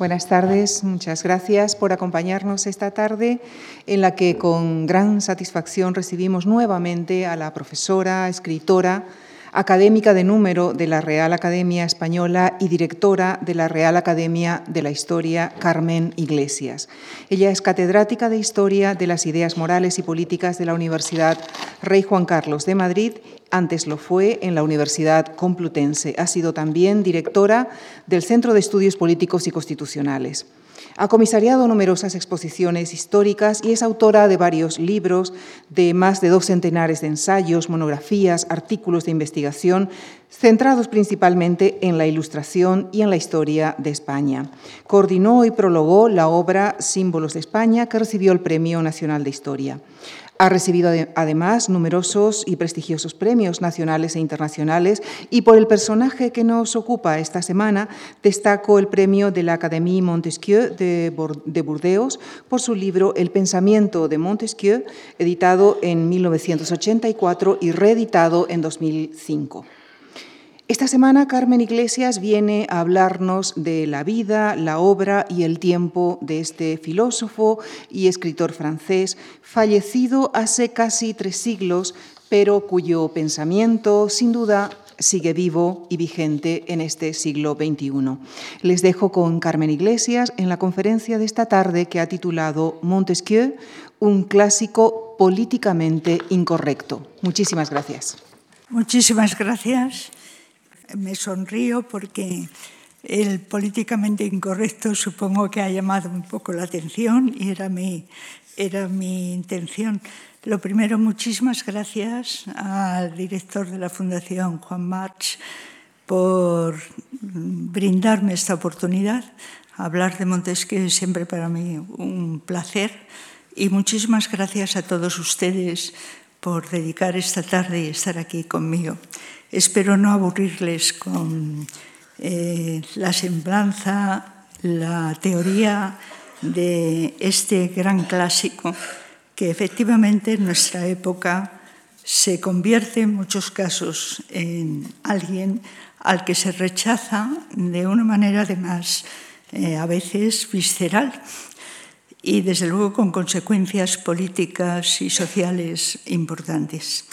Buenas tardes, muchas gracias por acompañarnos esta tarde en la que con gran satisfacción recibimos nuevamente a la profesora, escritora, académica de número de la Real Academia Española y directora de la Real Academia de la Historia, Carmen Iglesias. Ella es catedrática de Historia de las Ideas Morales y Políticas de la Universidad Rey Juan Carlos de Madrid antes lo fue en la Universidad Complutense. Ha sido también directora del Centro de Estudios Políticos y Constitucionales. Ha comisariado numerosas exposiciones históricas y es autora de varios libros, de más de dos centenares de ensayos, monografías, artículos de investigación, centrados principalmente en la ilustración y en la historia de España. Coordinó y prologó la obra Símbolos de España, que recibió el Premio Nacional de Historia. Ha recibido además numerosos y prestigiosos premios nacionales e internacionales y por el personaje que nos ocupa esta semana destaco el premio de la Académie Montesquieu de Burdeos por su libro El pensamiento de Montesquieu, editado en 1984 y reeditado en 2005. Esta semana Carmen Iglesias viene a hablarnos de la vida, la obra y el tiempo de este filósofo y escritor francés, fallecido hace casi tres siglos, pero cuyo pensamiento, sin duda, sigue vivo y vigente en este siglo XXI. Les dejo con Carmen Iglesias en la conferencia de esta tarde que ha titulado Montesquieu, un clásico políticamente incorrecto. Muchísimas gracias. Muchísimas gracias me sonrío porque el políticamente incorrecto supongo que ha llamado un poco la atención y era mi, era mi intención. Lo primero, muchísimas gracias al director de la Fundación, Juan March, por brindarme esta oportunidad. Hablar de Montesquieu es siempre para mí un placer y muchísimas gracias a todos ustedes por dedicar esta tarde y estar aquí conmigo. Espero no aburrirles con eh, la semblanza, la teoría de este gran clásico que efectivamente en nuestra época se convierte en muchos casos en alguien al que se rechaza de una manera además eh, a veces visceral y desde luego con consecuencias políticas y sociales importantes.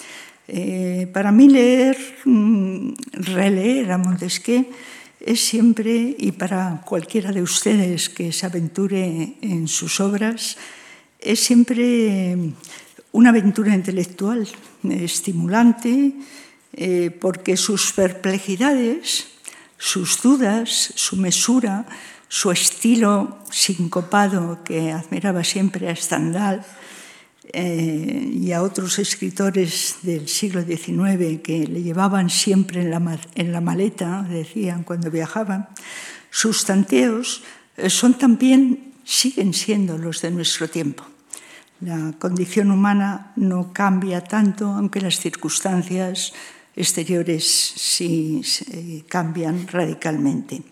Eh, para mí leer, mm, releer a es siempre, y para cualquiera de ustedes que se aventure en sus obras, es siempre una aventura intelectual estimulante, eh, porque sus perplejidades, sus dudas, su mesura, su estilo sincopado que admiraba siempre a Stendhal, eh, y a otros escritores del siglo XIX que le llevaban siempre en la, en la maleta, decían cuando viajaban, sus tanteos eh, son también, siguen siendo los de nuestro tiempo. La condición humana no cambia tanto, aunque las circunstancias exteriores sí cambian radicalmente.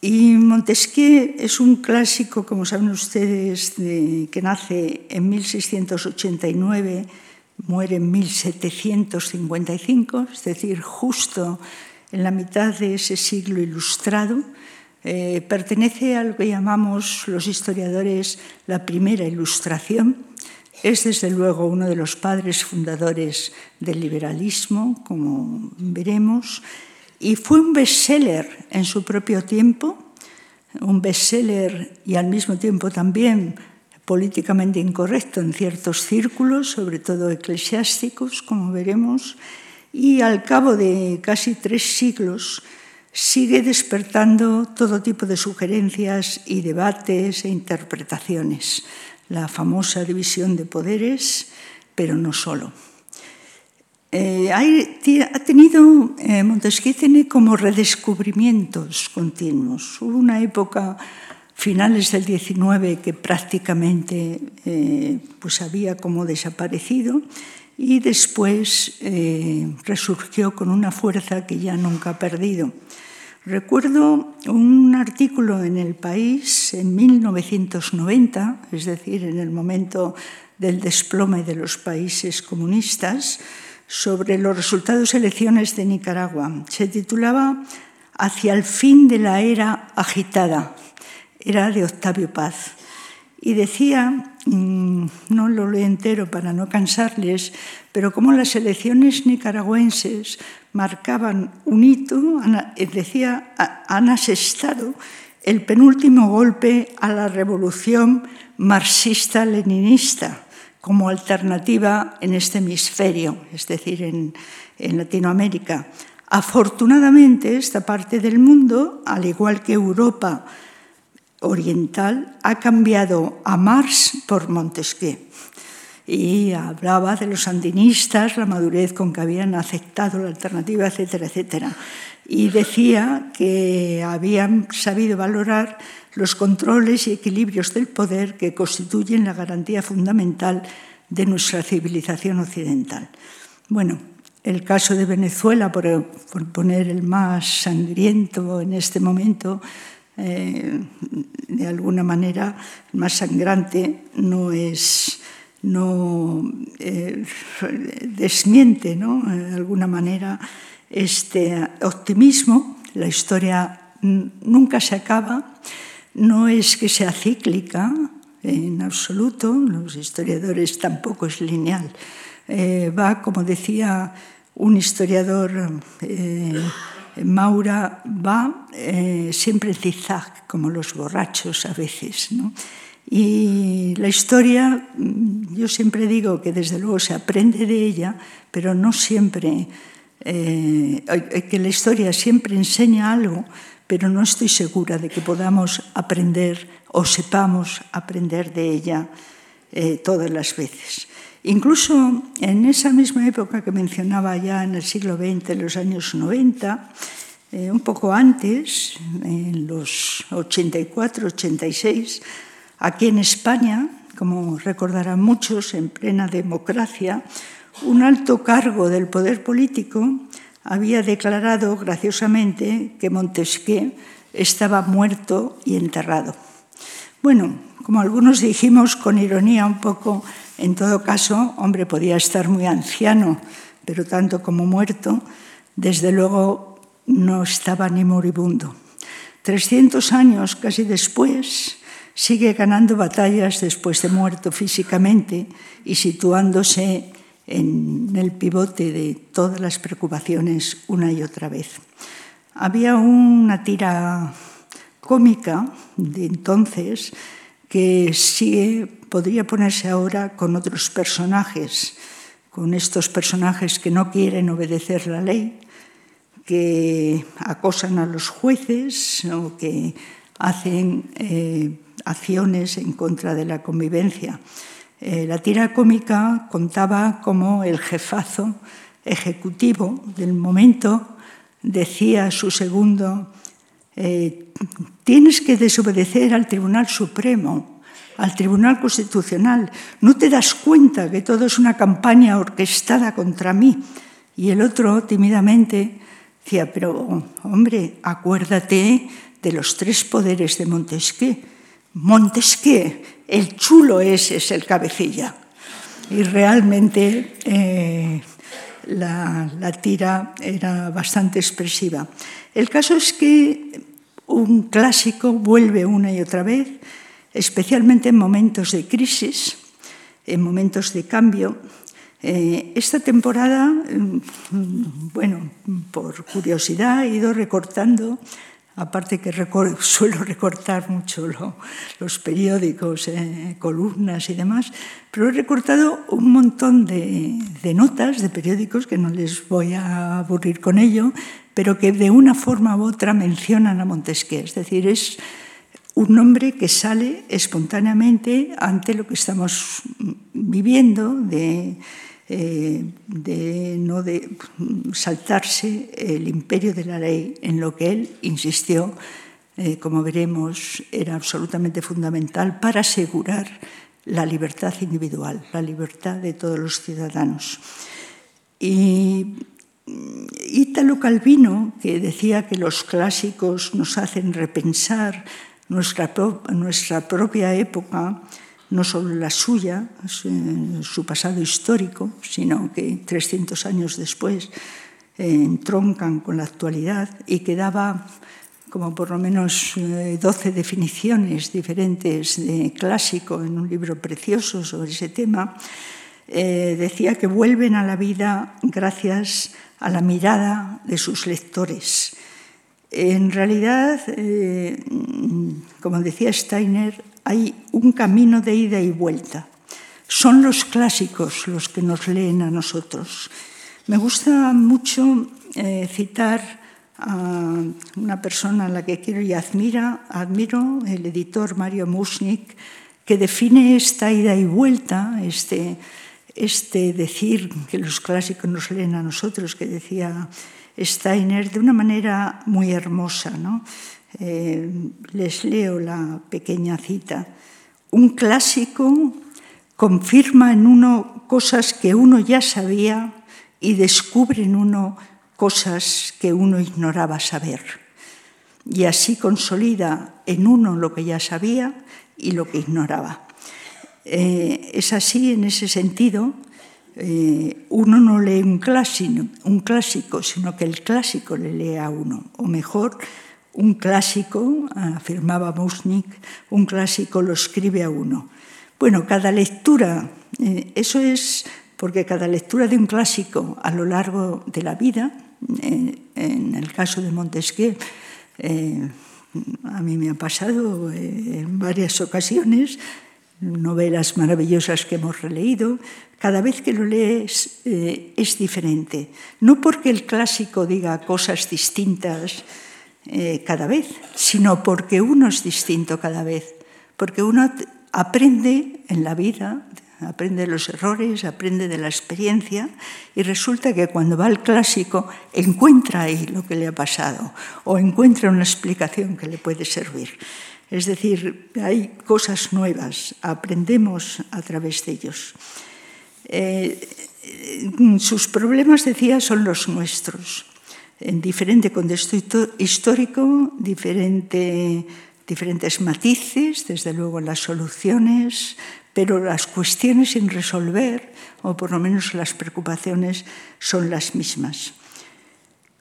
Y Montesquieu es un clásico, como saben ustedes, que nace en 1689, muere en 1755, es decir, justo en la mitad de ese siglo ilustrado. Eh, pertenece a lo que llamamos los historiadores la primera ilustración. Es desde luego uno de los padres fundadores del liberalismo, como veremos Y fue un bestseller en su propio tiempo, un bestseller y al mismo tiempo también políticamente incorrecto en ciertos círculos, sobre todo eclesiásticos, como veremos, y al cabo de casi tres siglos sigue despertando todo tipo de sugerencias y debates e interpretaciones, la famosa división de poderes, pero no solo. Eh, ha tenido, eh, Montesquieu tiene como redescubrimientos continuos. Hubo una época, finales del XIX, que prácticamente eh, pues había como desaparecido y después eh, resurgió con una fuerza que ya nunca ha perdido. Recuerdo un artículo en El País en 1990, es decir, en el momento del desplome de los países comunistas, sobre los resultados de elecciones de Nicaragua. Se titulaba hacia el fin de la era agitada. Era de Octavio Paz. Y decía, mm, no lo leo entero para no cansarles, pero como las elecciones nicaragüenses marcaban un hito, decía, han asestado el penúltimo golpe a la revolución marxista-leninista como alternativa en este hemisferio, es decir, en, Latinoamérica. Afortunadamente, esta parte del mundo, al igual que Europa oriental, ha cambiado a Marx por Montesquieu. Y hablaba de los sandinistas, la madurez con que habían aceptado la alternativa, etcétera, etcétera. Y decía que habían sabido valorar los controles y equilibrios del poder que constituyen la garantía fundamental de nuestra civilización occidental. Bueno, el caso de Venezuela, por, poner el más sangriento en este momento, eh, de alguna manera, el más sangrante, no es no eh, desmiente ¿no? de alguna manera este optimismo. La historia nunca se acaba, No es que sea cíclica en absoluto, los historiadores tampoco es lineal. Eh, va, como decía un historiador, eh, Maura, va eh, siempre en zigzag, como los borrachos a veces. ¿no? Y la historia, mm, yo siempre digo que desde luego se aprende de ella, pero no siempre, eh, que la historia siempre enseña algo, pero no estoy segura de que podamos aprender o sepamos aprender de ella todas las veces. Incluso en esa misma época que mencionaba ya en el siglo XX, en los años 90, eh, un poco antes, en los 84-86, aquí en España, como recordarán muchos, en plena democracia, un alto cargo del poder político había declarado graciosamente que Montesquieu estaba muerto y enterrado. Bueno, como algunos dijimos con ironía un poco, en todo caso, hombre, podía estar muy anciano, pero tanto como muerto, desde luego no estaba ni moribundo. 300 años casi después, sigue ganando batallas después de muerto físicamente y situándose en el pivote de todas las preocupaciones una y otra vez. Había una tira cómica de entonces que sigue podría ponerse ahora con otros personajes, con estos personajes que no quieren obedecer la ley, que acosan a los jueces o que hacen eh, acciones en contra de la convivencia. Eh, la tira cómica contaba como el jefazo ejecutivo del momento decía a su segundo, eh, tienes que desobedecer al Tribunal Supremo al Tribunal Constitucional. ¿No te das cuenta que todo es una campaña orquestada contra mí? Y el otro tímidamente decía, pero hombre, acuérdate de los tres poderes de Montesquieu. Montesquieu, el chulo ese es el cabecilla. Y realmente eh, la, tira era bastante expresiva. El caso es que un clásico vuelve una y otra vez especialmente en momentos de crisis, en momentos de cambio. Eh, esta temporada, mm, bueno, por curiosidad he ido recortando, aparte que suelo recortar mucho los periódicos, eh, columnas y demás, pero he recortado un montón de, de notas de periódicos que no les voy a aburrir con ello, pero que de una forma u otra mencionan a Montesquieu. Es decir, es un nombre que sale espontáneamente ante lo que estamos viviendo de, eh, de no de saltarse el imperio de la ley, en lo que él insistió, eh, como veremos, era absolutamente fundamental para asegurar la libertad individual, la libertad de todos los ciudadanos. Y mm, Ítalo Calvino, que decía que los clásicos nos hacen repensar nuestra, pro nuestra propia época, no solo la suya, su pasado histórico, sino que 300 años después, entroncan con la actualidad y que daba como por lo menos 12 eh, definiciones diferentes de clásico en un libro precioso sobre ese tema, eh, decía que vuelven a la vida gracias a la mirada de sus lectores. En realidad, eh, como decía Steiner, hay un camino de ida y vuelta. Son los clásicos los que nos leen a nosotros. Me gusta mucho citar a una persona a la que quiero y admira, admiro, el editor Mario Musnik, que define esta ida y vuelta, este, este decir que los clásicos nos leen a nosotros, que decía Steiner, de una manera muy hermosa. ¿no? Eh, les leo la pequeña cita. Un clásico confirma en uno cosas que uno ya sabía y descubre en uno cosas que uno ignoraba saber. Y así consolida en uno lo que ya sabía y lo que ignoraba. Eh, es así en ese sentido. Eh, uno no lee un clásico, un clásico, sino que el clásico le lee a uno. O mejor, un clásico, afirmaba Musnik, un clásico lo escribe a uno. Bueno, cada lectura, eh, eso es porque cada lectura de un clásico a lo largo de la vida en el caso de Montesquieu, eh, a mí me ha pasado eh, en varias ocasiones, novelas maravillosas que hemos releído, cada vez que lo lees eh, es diferente. No porque el clásico diga cosas distintas cada vez, sino porque uno es distinto cada vez, porque uno aprende en la vida aprende los errores, aprende de la experiencia y resulta que cuando va al clásico encuentra ahí lo que le ha pasado o encuentra una explicación que le puede servir. Es decir, hay cosas nuevas, aprendemos a través de ellos. Eh, sus problemas, decía, son los nuestros. En diferente contexto histórico, diferente, diferentes matices, desde luego las soluciones, pero las cuestiones sin resolver, o por lo menos las preocupaciones, son las mismas.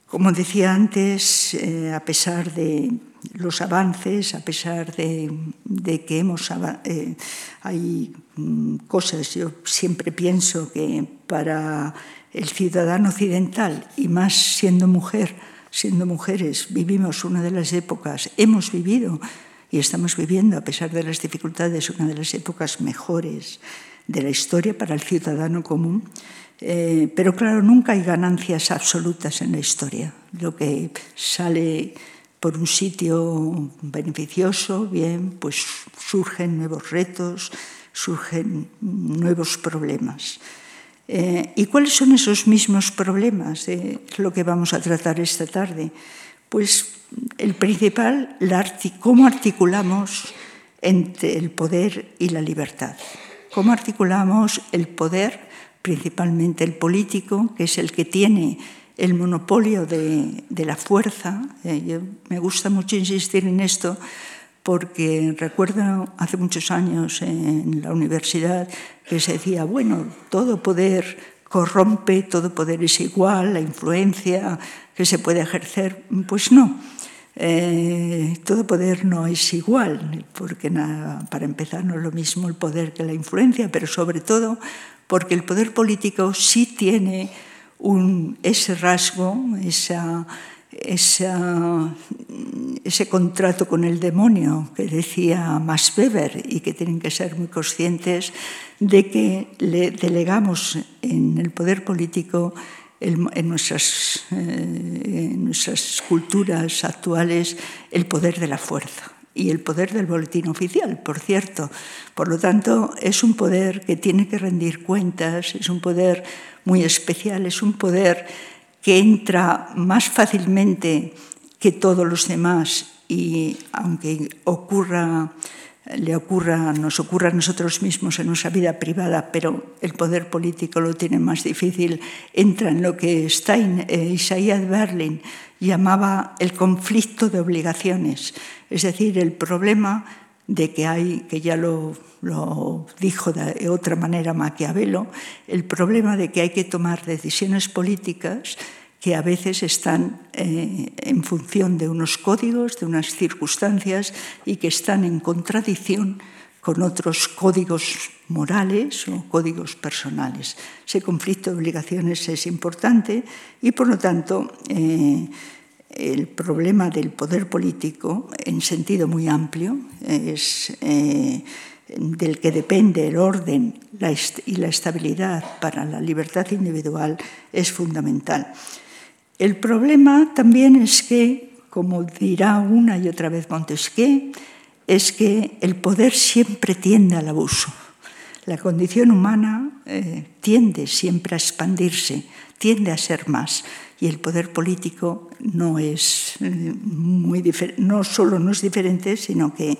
Como decía antes, eh, a pesar de los avances, a pesar de, que hemos, eh, hay mm, cosas, yo siempre pienso que para el ciudadano occidental, y más siendo mujer, siendo mujeres, vivimos una de las épocas, hemos vivido y estamos viviendo, a pesar de las dificultades, una de las épocas mejores de la historia para el ciudadano común. Eh, pero claro, nunca hay ganancias absolutas en la historia. Lo que sale por un sitio beneficioso, bien, pues surgen nuevos retos, surgen nuevos problemas. Eh, ¿Y cuáles son esos mismos problemas? Eh, lo que vamos a tratar esta tarde. Pues el principal, cómo articulamos entre el poder y la libertad. Cómo articulamos el poder, principalmente el político, que es el que tiene el monopolio de, la fuerza. Eh, me gusta mucho insistir en esto porque recuerdo hace muchos años en la universidad que se decía, bueno, todo poder corrompe, todo poder es igual, la influencia que se puede ejercer, pues no. Eh, todo poder no es igual, porque para empezar no es lo mismo el poder que la influencia, pero sobre todo porque el poder político sí tiene ese rasgo, esa, ese contrato con el demonio que decía Max Weber y que tienen que ser muy conscientes de que le delegamos en el poder político eh, en nuestras culturas actuales el poder de la fuerza y el poder del boletín oficial, por cierto. Por lo tanto, es un poder que tiene que rendir cuentas, es un poder muy especial, es un poder que entra más fácilmente que todos los demás y aunque ocurra le ocurra, nos ocurra a nosotros mismos en nuestra vida privada, pero el poder político lo tiene más difícil, entra en lo que Stein, eh, Isaiah Berlin llamaba el conflicto de obligaciones, es decir, el problema de que hay, que ya lo, lo dijo de otra manera Maquiavelo, el problema de que hay que tomar decisiones políticas que a veces están eh, en función de unos códigos, de unas circunstancias y que están en contradicción con otros códigos morales o códigos personales. Ese conflicto de obligaciones es importante y, por lo tanto, eh, el problema del poder político, en sentido muy amplio, es eh, del que depende el orden y la estabilidad para la libertad individual, es fundamental. El problema también es que, como dirá una y otra vez Montesquieu, es que el poder siempre tiende al abuso. La condición humana eh, tiende siempre a expandirse, tiende a ser más. Y el poder político no es eh, muy no solo no es diferente, sino que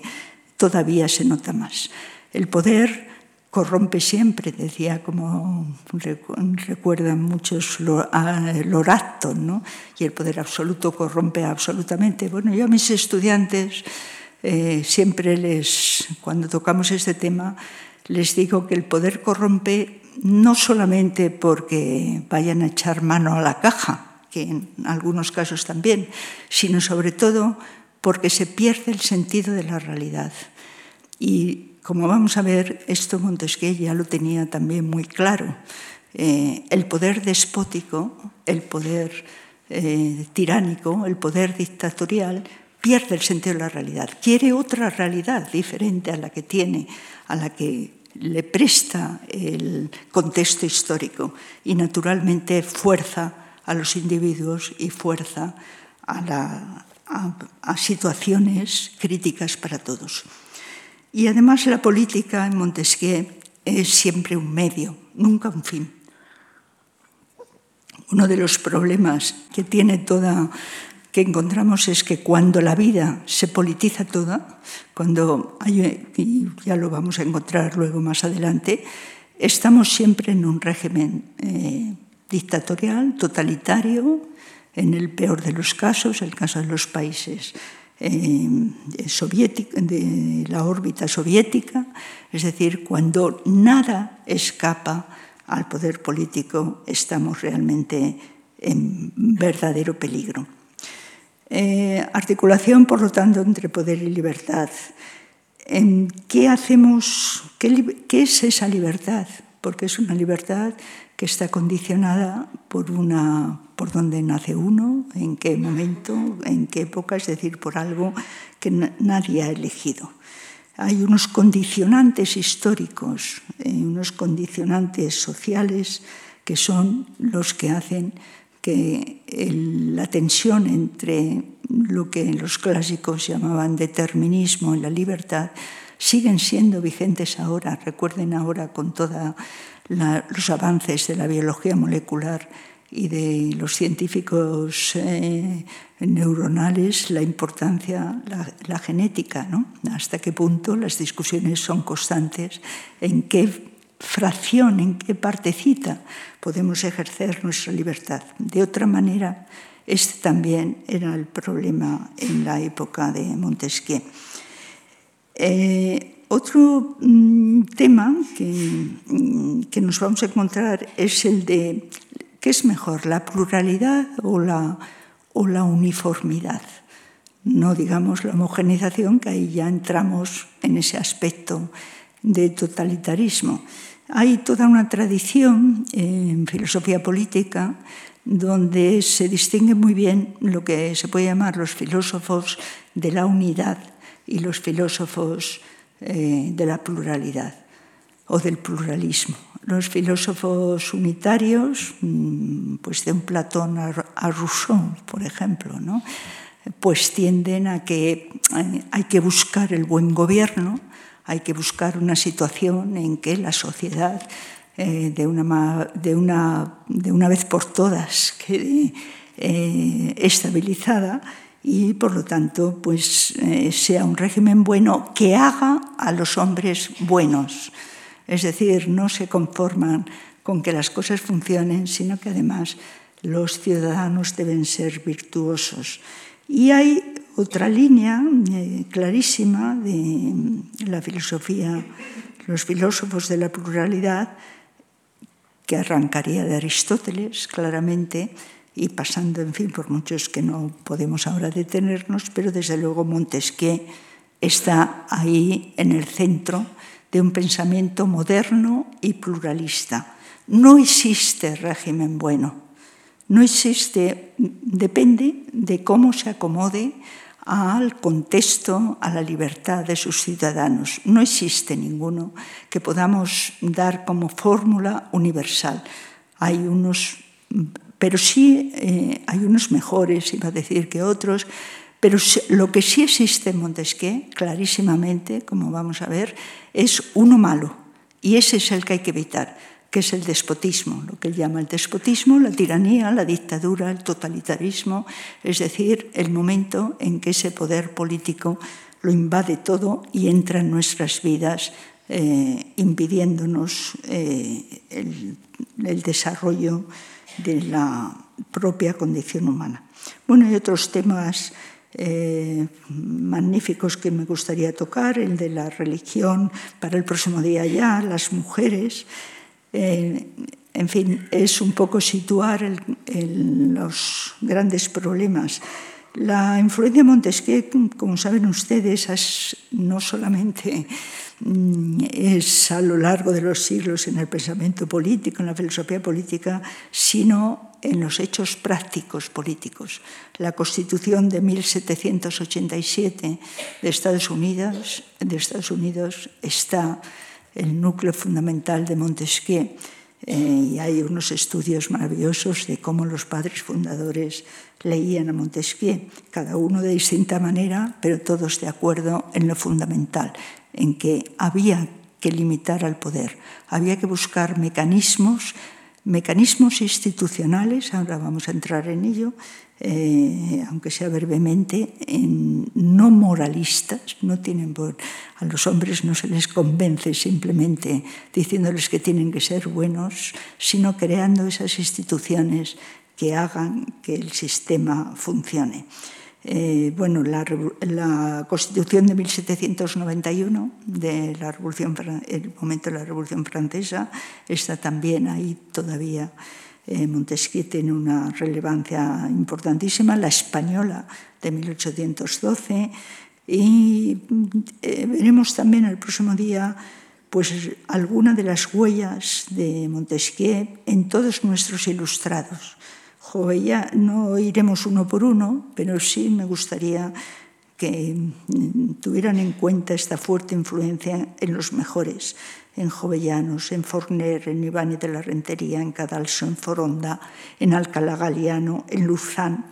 todavía se nota más. El poder corrompe siempre, decía como recuerdan muchos Lorato, ¿no? y el poder absoluto corrompe absolutamente. Bueno, yo a mis estudiantes eh, siempre les, cuando tocamos este tema, les digo que el poder corrompe no solamente porque vayan a echar mano a la caja, que en algunos casos también, sino sobre todo porque se pierde el sentido de la realidad. Y como vamos a ver, esto Montesquieu ya lo tenía también muy claro. Eh, el poder despótico, el poder eh, tiránico, el poder dictatorial, pierde el sentido de la realidad. Quiere otra realidad diferente a la que tiene, a la que le presta el contexto histórico y naturalmente fuerza a los individuos y fuerza a, a, situaciones críticas para todos. Y además la política en Montesquieu es siempre un medio, nunca un fin. Uno de los problemas que tiene toda que encontramos es que cuando la vida se politiza toda, cuando hay, y ya lo vamos a encontrar luego más adelante, estamos siempre en un régimen eh, dictatorial, totalitario, en el peor de los casos, el caso de los países eh, de la órbita soviética, es decir, cuando nada escapa al poder político, estamos realmente en verdadero peligro. Eh, articulación, por lo tanto, entre poder y libertad. ¿En ¿Qué hacemos? ¿Qué, es esa libertad? Porque es una libertad que está condicionada por, una, por dónde nace uno, en qué momento, en qué época, es decir, por algo que nadie ha elegido. Hay unos condicionantes históricos, eh, unos condicionantes sociales que son los que hacen que la tensión entre lo que los clásicos llamaban determinismo y la libertad siguen siendo vigentes ahora. Recuerden ahora con todos los avances de la biología molecular y de los científicos eh, neuronales la importancia, la, la genética, ¿no? hasta qué punto las discusiones son constantes, en qué fracción, en qué partecita podemos ejercer nuestra libertad. De otra manera, este también era el problema en la época de Montesquieu. Eh, otro mm, tema que, mm, que, nos vamos a encontrar es el de qué es mejor, la pluralidad o la, o la uniformidad. No digamos la homogeneización, que ahí ya entramos en ese aspecto de totalitarismo. Hay toda una tradición en filosofía política donde se distingue muy bien lo que se puede llamar los filósofos de la unidad y los filósofos eh, de la pluralidad o del pluralismo. Los filósofos unitarios, mm, pues de un Platón a Rousseau, por ejemplo, ¿no? pues tienden a que eh, hay que buscar el buen gobierno, hay que buscar una situación en que la sociedad, eh, de, una, de, una, de, una, vez por todas, quede estabilizada y, por lo tanto, pues, eh, sea un régimen bueno que haga a los hombres buenos. Es decir, no se conforman con que las cosas funcionen, sino que además los ciudadanos deben ser virtuosos. Y hay otra línea eh, clarísima de la filosofía, los filósofos de la pluralidad, que arrancaría de Aristóteles claramente y pasando, en fin, por muchos que no podemos ahora detenernos, pero desde luego Montesquieu está ahí en el centro de un pensamiento moderno y pluralista. No existe régimen bueno, no existe, depende de cómo se acomode al contexto, a la libertad de sus ciudadanos. No existe ninguno que podamos dar como fórmula universal. Hay unos, pero sí eh, hay unos mejores, iba a decir que otros, pero lo que sí existe en Montesquieu, clarísimamente, como vamos a ver, es uno malo, y ese es el que hay que evitar que es el despotismo, lo que él llama el despotismo, la tiranía, la dictadura, el totalitarismo, es decir, el momento en que ese poder político lo invade todo y entra en nuestras vidas eh, impidiéndonos eh, el, el desarrollo de la propia condición humana. Bueno, hay otros temas eh, magníficos que me gustaría tocar, el de la religión para el próximo día ya, las mujeres, eh, en fin, es un poco situar los grandes problemas. La influencia Montesquieu, como saben ustedes, es, no solamente es a lo largo de los siglos en el pensamiento político, en la filosofía política, sino en los hechos prácticos políticos. La Constitución de 1787 de Estados Unidos, de Estados Unidos está el núcleo fundamental de Montesquieu. Eh, y hay unos estudios maravillosos de cómo los padres fundadores leían a Montesquieu, cada uno de distinta manera, pero todos de acuerdo en lo fundamental, en que había que limitar al poder, había que buscar mecanismos, mecanismos institucionales, ahora vamos a entrar en ello, eh, aunque sea brevemente, en, no moralistas, no tienen a los hombres no se les convence simplemente diciéndoles que tienen que ser buenos, sino creando esas instituciones que hagan que el sistema funcione. Eh, bueno, la, Constitución de 1791, de la Revolución, el momento de la Revolución Francesa, está también ahí todavía eh, Montesquieu tiene una relevancia importantísima, la española de 1812, y eh, veremos también el próximo día pues alguna de las huellas de Montesquieu en todos nuestros ilustrados. No iremos uno por uno, pero sí me gustaría que tuvieran en cuenta esta fuerte influencia en los mejores en Jovellanos, en Forner, en Ibáñez de la Rentería, en Cadalso, en Foronda, en Alcalá Galiano, en Luzán,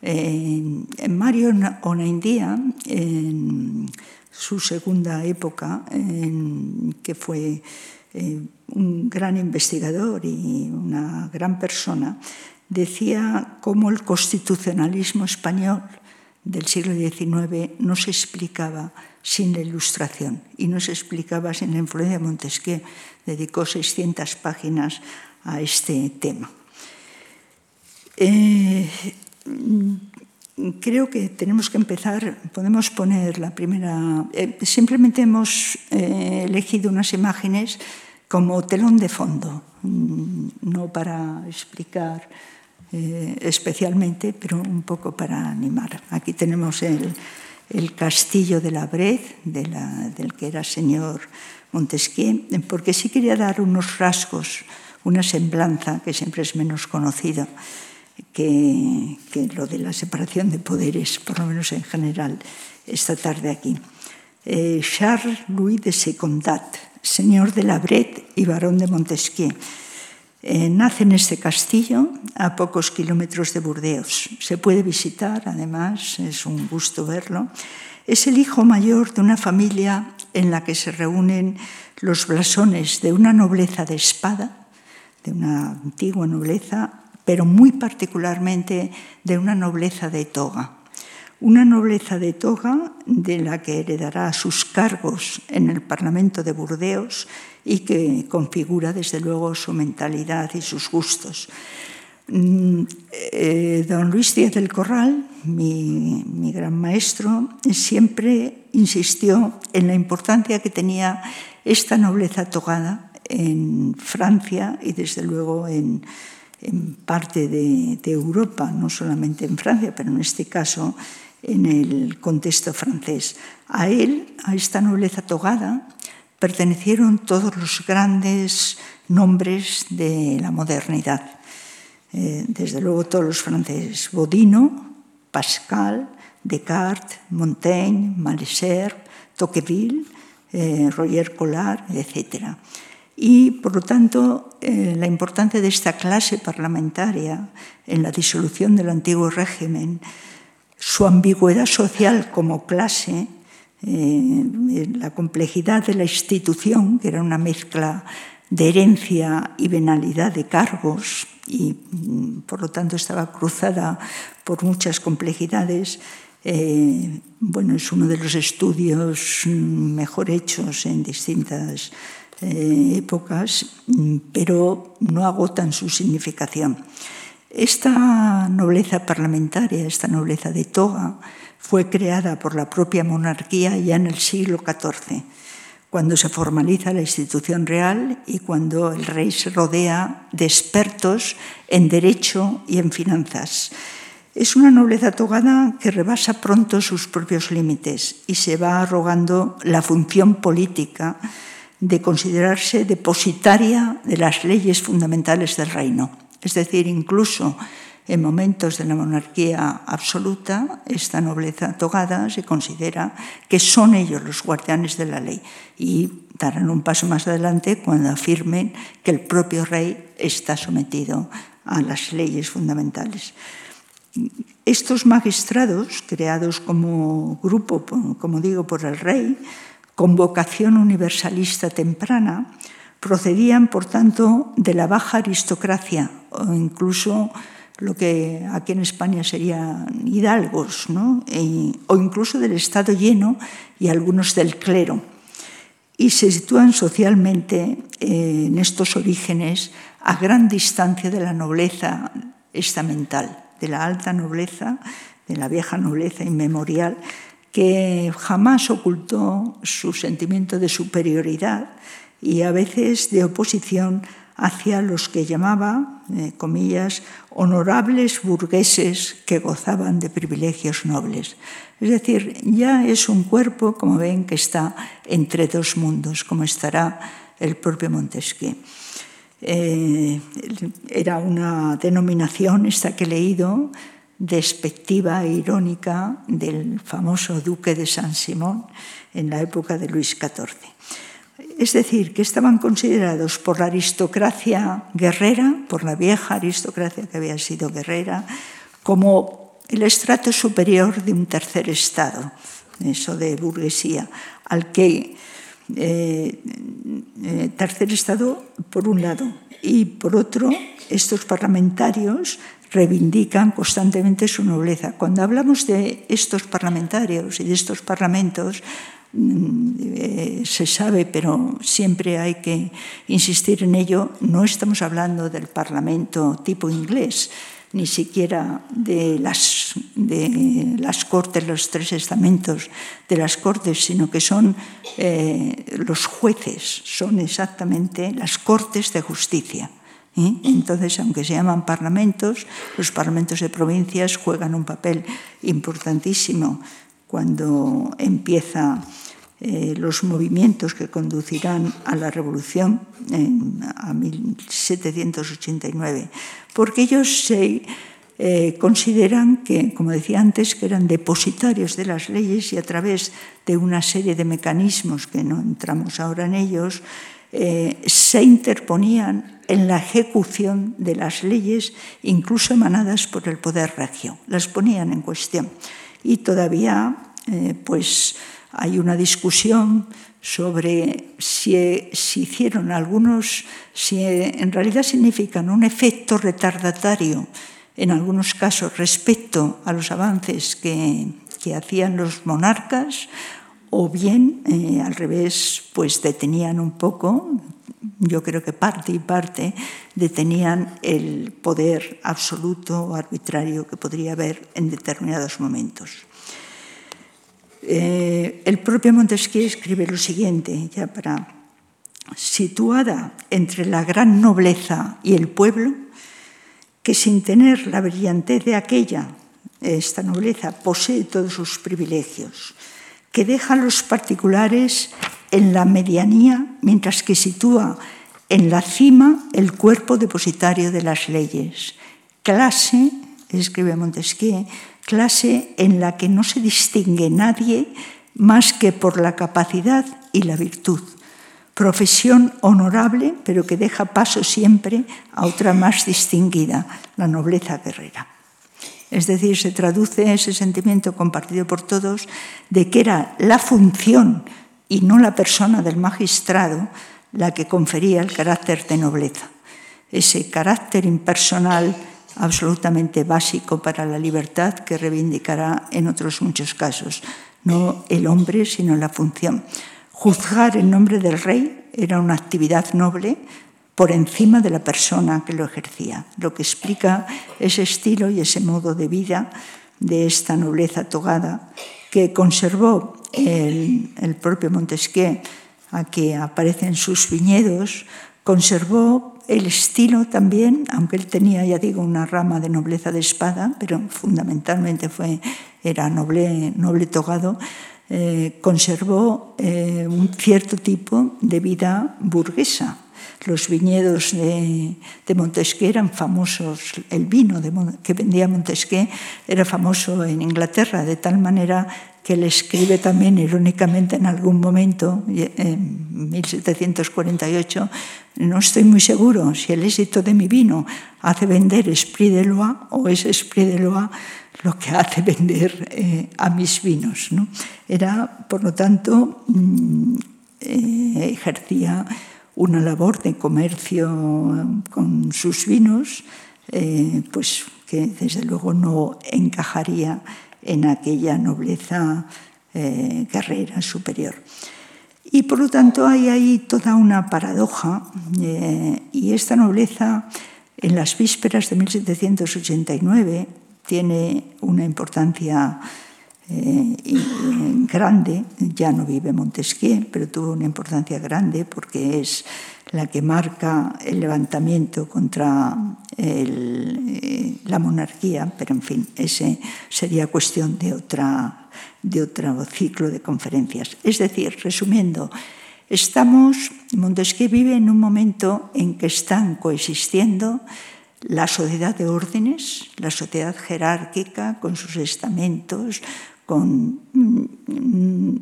en, en Mario Onaindía, en su segunda época, en, que fue eh, un gran investigador y una gran persona, decía cómo el constitucionalismo español del siglo XIX no se explicaba sin la ilustración y no se explicaba sin la influencia de Montesquieu. Dedicó 600 páginas a este tema. Eh, creo que tenemos que empezar, podemos poner la primera, eh, simplemente hemos eh, elegido unas imágenes como telón de fondo, mm, no para explicar eh, especialmente, pero un poco para animar. Aquí tenemos el, el castillo de la Bred, del que era señor Montesquieu, porque sí quería dar unos rasgos, una semblanza que siempre es menos conocida que, que lo de la separación de poderes, por lo menos en general, esta tarde aquí. Eh, Charles Louis de Secondat, señor de la Bret y barón de Montesquieu. Eh, nace en este castillo a pocos kilómetros de Burdeos. Se puede visitar, además, es un gusto verlo. Es el hijo mayor de una familia en la que se reúnen los blasones de una nobleza de espada, de una antigua nobleza, pero muy particularmente de una nobleza de toga. Una nobleza de toga de la que heredará sus cargos en el Parlamento de Burdeos y que configura desde luego su mentalidad y sus gustos. Mm, eh, don Luis Díaz del Corral, mi, gran maestro, siempre insistió en la importancia que tenía esta nobleza togada en Francia y desde luego en, parte de Europa, no solamente en Francia, pero en este caso en el contexto francés. A él, a esta nobleza togada, pertenecieron todos los grandes nombres de la modernidad. Eh, desde luego todos los franceses, Bodino, Pascal, Descartes, Montaigne, Malesherbes, Tocqueville, eh, Roger Collard, etc. Y, por lo tanto, eh, la importancia de esta clase parlamentaria en la disolución del antiguo régimen, su ambigüedad social como clase, eh, la complejidad de la institución, que era una mezcla de herencia y venalidad de cargos, y mm, por lo tanto estaba cruzada por muchas complejidades, eh, bueno, es uno de los estudios mejor hechos en distintas eh, épocas, pero no agotan su significación. Esta nobleza parlamentaria, esta nobleza de toga, fue creada por la propia monarquía ya en el siglo XIV, cuando se formaliza la institución real y cuando el rey se rodea de expertos en derecho y en finanzas. Es una nobleza togada que rebasa pronto sus propios límites y se va arrogando la función política de considerarse depositaria de las leyes fundamentales del reino. Es decir, incluso en momentos de la monarquía absoluta, esta nobleza togada se considera que son ellos los guardianes de la ley y darán un paso más adelante cuando afirmen que el propio rey está sometido a las leyes fundamentales. Estos magistrados, creados como grupo, como digo, por el rey, con vocación universalista temprana, procedían, por tanto, de la baja aristocracia o incluso lo que aquí en España serían hidalgos, ¿no? o incluso del Estado lleno y algunos del clero. Y se sitúan socialmente eh, en estos orígenes a gran distancia de la nobleza estamental, de la alta nobleza, de la vieja nobleza inmemorial, que jamás ocultó su sentimiento de superioridad y a veces de oposición hacia los que llamaba, eh, comillas, honorables burgueses que gozaban de privilegios nobles. Es decir, ya es un cuerpo, como ven, que está entre dos mundos, como estará el propio Montesquieu. Eh, era una denominación, esta que he leído, despectiva e irónica del famoso duque de San Simón en la época de Luis XIV. Es decir, que estaban considerados por la aristocracia guerrera, por la vieja aristocracia que había sido guerrera, como el estrato superior de un tercer estado, eso de burguesía, al que eh, eh, tercer estado por un lado y por otro estos parlamentarios reivindican constantemente su nobleza. Cuando hablamos de estos parlamentarios y de estos parlamentos, eh, se sabe, pero siempre hay que insistir en ello, no estamos hablando del Parlamento tipo inglés, ni siquiera de las, de las Cortes, los tres estamentos de las Cortes, sino que son eh, los jueces, son exactamente las Cortes de Justicia. ¿eh? Entonces, aunque se llaman parlamentos, los parlamentos de provincias juegan un papel importantísimo cuando empieza eh, los movimientos que conducirán a la revolución en, a 1789, porque ellos se eh, consideran que, como decía antes, que eran depositarios de las leyes y a través de una serie de mecanismos que no entramos ahora en ellos, eh, se interponían en la ejecución de las leyes, incluso emanadas por el poder regio. Las ponían en cuestión y todavía eh, pues hay una discusión sobre si, si, hicieron algunos, si en realidad significan un efecto retardatario en algunos casos respecto a los avances que, que hacían los monarcas, o bien eh, al revés, pues detenían un poco, yo creo que parte y parte, detenían el poder absoluto o arbitrario que podría haber en determinados momentos. Eh, el propio Montesquieu escribe lo siguiente, ya para situada entre la gran nobleza y el pueblo, que sin tener la brillantez de aquella, esta nobleza posee todos sus privilegios, que deja los particulares en la medianía, mientras que sitúa en la cima el cuerpo depositario de las leyes. Clase, escribe Montesquieu, clase en la que no se distingue nadie más que por la capacidad y la virtud. Profesión honorable, pero que deja paso siempre a otra más distinguida, la nobleza guerrera. Es decir, se traduce ese sentimiento compartido por todos de que era la función y no la persona del magistrado la que confería el carácter de nobleza. Ese carácter impersonal absolutamente básico para la libertad que reivindicará en otros muchos casos. No el hombre, sino la función. Juzgar en nombre del rey era una actividad noble por encima de la persona que lo ejercía, lo que explica ese estilo y ese modo de vida de esta nobleza togada que conservó el, propio Montesquieu, a que aparecen sus viñedos, conservó el estilo también, aunque él tenía, ya digo, una rama de nobleza de espada, pero fundamentalmente fue, era noble, noble togado, eh, conservó eh, un cierto tipo de vida burguesa. Los viñedos de, de Montesquieu eran famosos, el vino que vendía Montesquieu era famoso en Inglaterra, de tal manera que él escribe también irónicamente en algún momento, en 1748, no estoy muy seguro si el éxito de mi vino hace vender Esprit de Loire o es Esprit de Loire lo que hace vender eh, a mis vinos. ¿no? Era, por lo tanto, mm, eh, ejercía una labor de comercio con sus vinos, eh, pues que desde luego no encajaría en aquella nobleza eh, guerrera superior. Y por lo tanto hay ahí toda una paradoja eh, y esta nobleza en las vísperas de 1789 tiene una importancia eh, grande, ya no vive Montesquieu, pero tuvo una importancia grande porque es la que marca el levantamiento contra el, la monarquía, pero en fin, ese sería cuestión de, otra, de otro ciclo de conferencias. Es decir, resumiendo, estamos, Montesquieu vive en un momento en que están coexistiendo la sociedad de órdenes, la sociedad jerárquica con sus estamentos, con mm,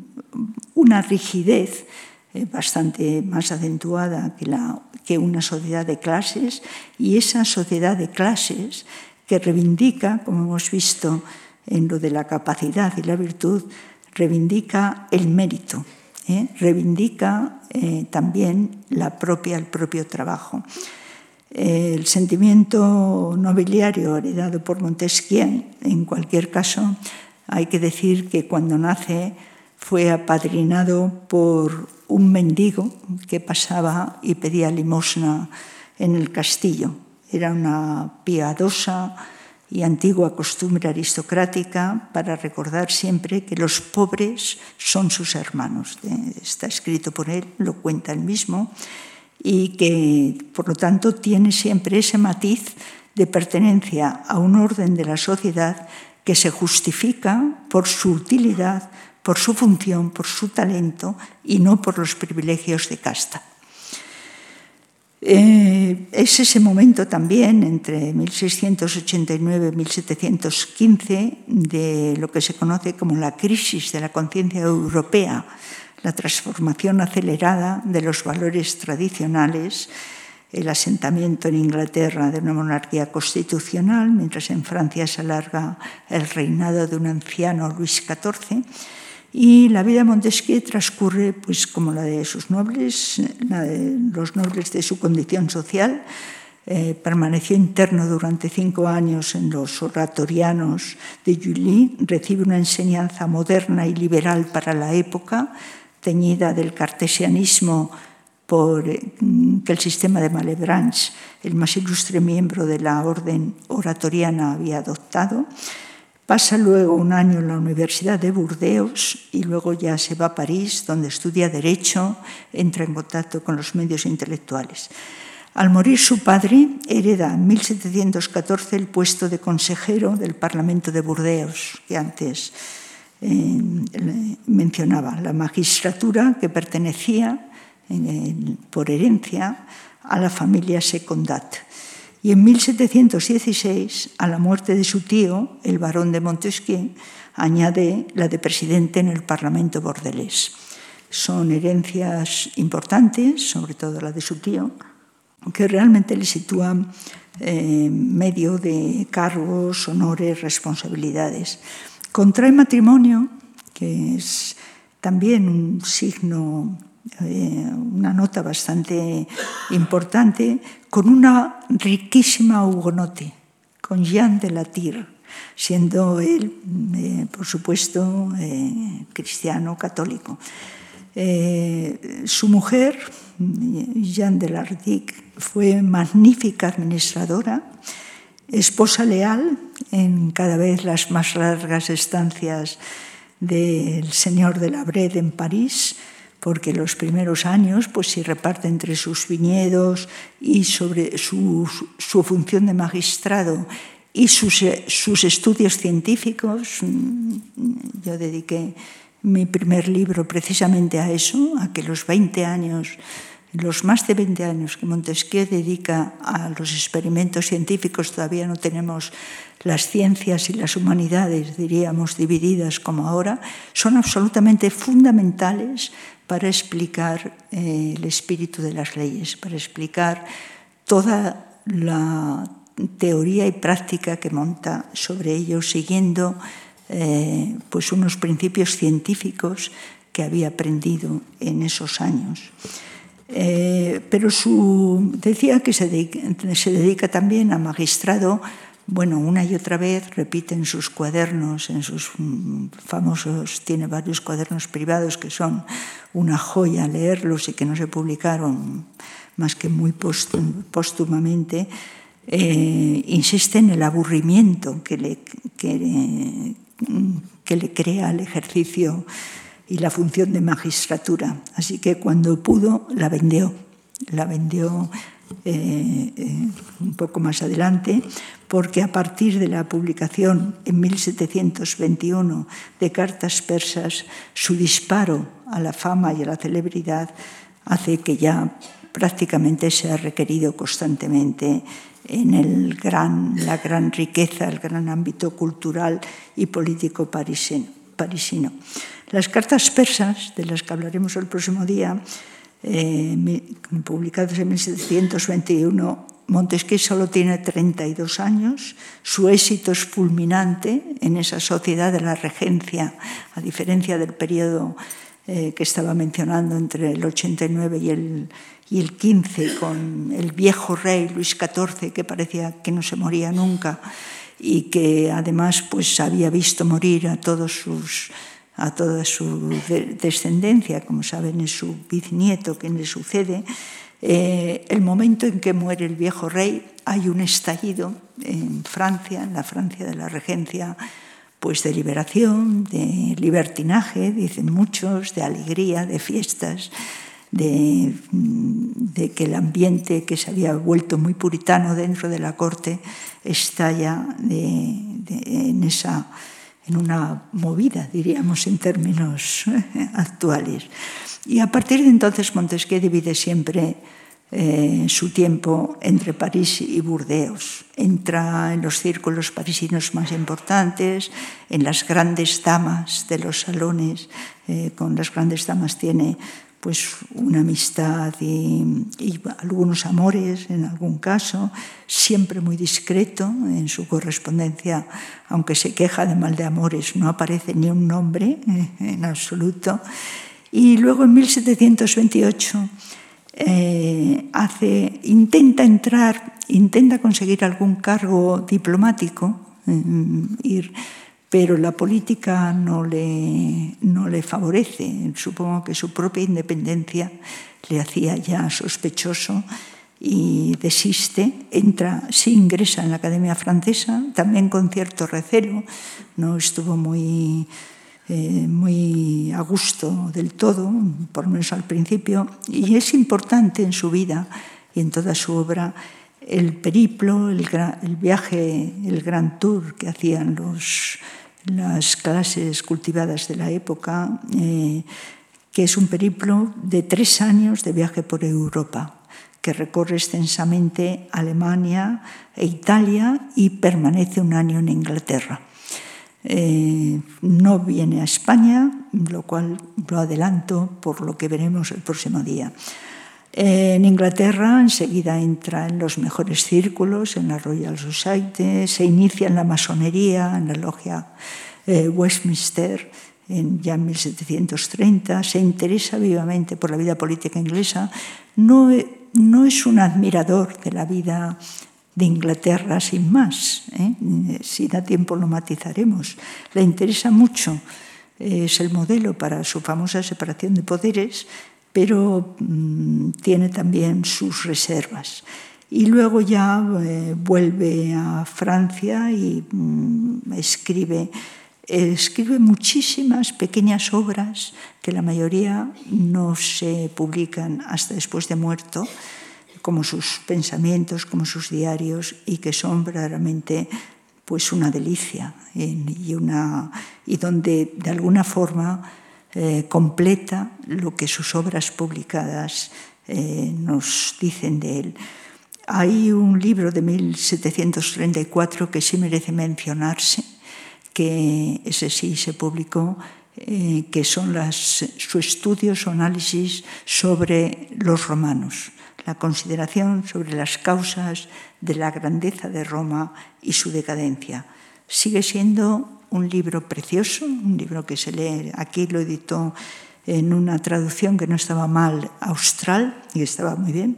una rigidez eh, bastante más acentuada que, la, que una sociedad de clases y esa sociedad de clases que reivindica, como hemos visto en lo de la capacidad y la virtud, reivindica el mérito, ¿eh? reivindica eh, también la propia, el propio trabajo. El sentimiento nobiliario heredado por Montesquieu, en cualquier caso, hay que decir que cuando nace fue apadrinado por un mendigo que pasaba y pedía limosna en el castillo. Era una piadosa y antigua costumbre aristocrática para recordar siempre que los pobres son sus hermanos. Está escrito por él, lo cuenta él mismo, y que por lo tanto tiene siempre ese matiz de pertenencia a un orden de la sociedad que se justifica por su utilidad, por su función, por su talento y no por los privilegios de casta. Eh, es ese momento también, entre 1689 y 1715, de lo que se conoce como la crisis de la conciencia europea, la transformación acelerada de los valores tradicionales, el asentamiento en Inglaterra de una monarquía constitucional, mientras en Francia se alarga el reinado de un anciano Luis XIV y la vida de Montesquieu transcurre pues, como la de sus nobles, la de los nobles de su condición social. Eh, permaneció interno durante cinco años en los oratorianos de Juilly, recibe una enseñanza moderna y liberal para la época, teñida del cartesianismo por mm, que el sistema de Malebranche, el más ilustre miembro de la orden oratoriana, había adoptado. Pasa luego un año en la Universidad de Burdeos y luego ya se va a París, donde estudia Derecho, entra en contacto con los medios intelectuales. Al morir su padre, hereda en 1714 el puesto de consejero del Parlamento de Burdeos, que antes eh, mencionaba, la magistratura que pertenecía por herencia a la familia Secondat. Y en 1716, a la muerte de su tío, el barón de Montesquieu, añade la de presidente en el Parlamento bordelés. Son herencias importantes, sobre todo la de su tío, que realmente le sitúan eh, medio de cargos, honores, responsabilidades. Contrae matrimonio, que es también un signo, eh, una nota bastante importante, con una riquísima hugonote, con Jean de la Tire, siendo él, eh, por supuesto, cristiano católico. su mujer, Jean de Lardic, fue magnífica administradora, esposa leal en cada vez las más largas estancias del señor de la Brede en París, porque los primeros años pues se reparte entre sus viñedos y sobre su, su función de magistrado y sus, sus, estudios científicos. Yo dediqué mi primer libro precisamente a eso, a que los 20 años los más de 20 años que Montesquieu dedica a los experimentos científicos, todavía no tenemos las ciencias y las humanidades, diríamos, divididas como ahora, son absolutamente fundamentales para explicar eh, el espíritu de las leyes, para explicar toda la teoría y práctica que monta sobre ello, siguiendo eh, pues unos principios científicos que había aprendido en esos años. Eh, pero su, decía que se se dedica también a magistrado bueno, una y otra vez repite en sus cuadernos, en sus mm, famosos, tiene varios cuadernos privados que son una joya leerlos y que no se publicaron más que muy póstumamente, eh, insiste en el aburrimiento que le, que le crea el ejercicio y la función de magistratura. Así que cuando pudo, la vendió. La vendió eh, eh, un poco más adelante, porque a partir de la publicación en 1721 de Cartas Persas, su disparo a la fama y a la celebridad hace que ya prácticamente sea requerido constantemente en la gran riqueza, el gran ámbito cultural y político parisino. Las cartas persas, de las que hablaremos el próximo día, eh, publicadas en 1721, Montesquieu solo tiene 32 años, su éxito es fulminante en esa sociedad de la regencia, a diferencia del periodo eh, que estaba mencionando entre el 89 y el, y el 15, con el viejo rey Luis XIV, que parecía que no se moría nunca y que además pues, había visto morir a todos sus a toda su descendencia, como saben es su bisnieto quien le sucede, eh, el momento en que muere el viejo rey hay un estallido en Francia, en la Francia de la regencia, pues de liberación, de libertinaje, dicen muchos, de alegría, de fiestas, de, de, que el ambiente que se había vuelto muy puritano dentro de la corte estalla de, en esa en una movida, diríamos en términos actuales. Y a partir de entonces Montesquieu divide siempre eh, su tiempo entre París y Burdeos. Entra en los círculos parisinos más importantes, en las grandes damas de los salones. Eh, con las grandes damas tiene pues una amistad y, algunos amores en algún caso, siempre muy discreto en su correspondencia, aunque se queja de mal de amores, no aparece ni un nombre en absoluto. Y luego en 1728 eh, hace, intenta entrar, intenta conseguir algún cargo diplomático, eh, ir pero la política no le, no le favorece. Supongo que su propia independencia le hacía ya sospechoso y desiste, entra, sí ingresa en la Academia Francesa, también con cierto recelo, no estuvo muy, eh, muy a gusto del todo, por lo menos al principio, y es importante en su vida y en toda su obra el periplo, el, viaje, el gran tour que hacían las clases cultivadas de la época, eh, que es un periplo de tres años de viaje por Europa, que recorre extensamente Alemania e Italia y permanece un año en Inglaterra. Eh, no viene a España, lo cual lo adelanto por lo que veremos el próximo día. En Inglaterra enseguida entra en los mejores círculos, en la Royal Society, se inicia en la masonería, en la logia eh, Westminster, en, ya en 1730, se interesa vivamente por la vida política inglesa, no, no es un admirador de la vida de Inglaterra sin más. ¿eh? Si da tiempo lo matizaremos. Le interesa mucho, es el modelo para su famosa separación de poderes pero mm, tiene también sus reservas. Y luego ya eh, vuelve a Francia y mm, escribe, escribe muchísimas pequeñas obras que la mayoría no se publican hasta después de muerto, como sus pensamientos, como sus diarios, y que son verdaderamente pues una delicia y, una, y donde de alguna forma eh, completa lo que sus obras publicadas eh, nos dicen de él. Hay un libro de 1734 que sí merece mencionarse, que ese sí se publicó, eh, que son las, su estudio, su análisis sobre los romanos, la consideración sobre las causas de la grandeza de Roma y su decadencia. Sigue siendo un libro precioso, un libro que se lee, aquí lo editó en una traducción que no estaba mal, austral, y estaba muy bien,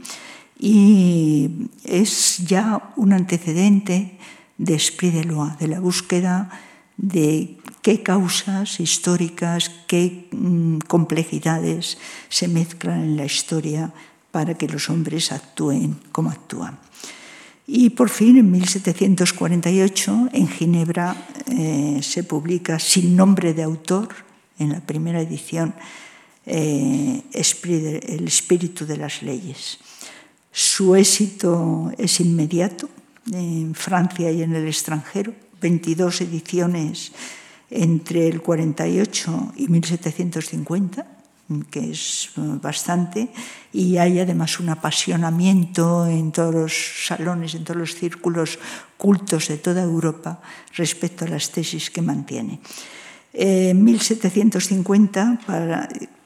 y es ya un antecedente de Esprit de Loi, de la búsqueda de qué causas históricas, qué mm, complejidades se mezclan en la historia para que los hombres actúen como actúan. Y por fin, en 1748, en Ginebra eh, se publica sin nombre de autor, en la primera edición, eh, El espíritu de las leyes. Su éxito es inmediato en Francia y en el extranjero, 22 ediciones entre el 48 y 1750 que es eh, bastante, y hay además un apasionamiento en todos los salones, en todos los círculos cultos de toda Europa respecto a las tesis que mantiene. En 1750,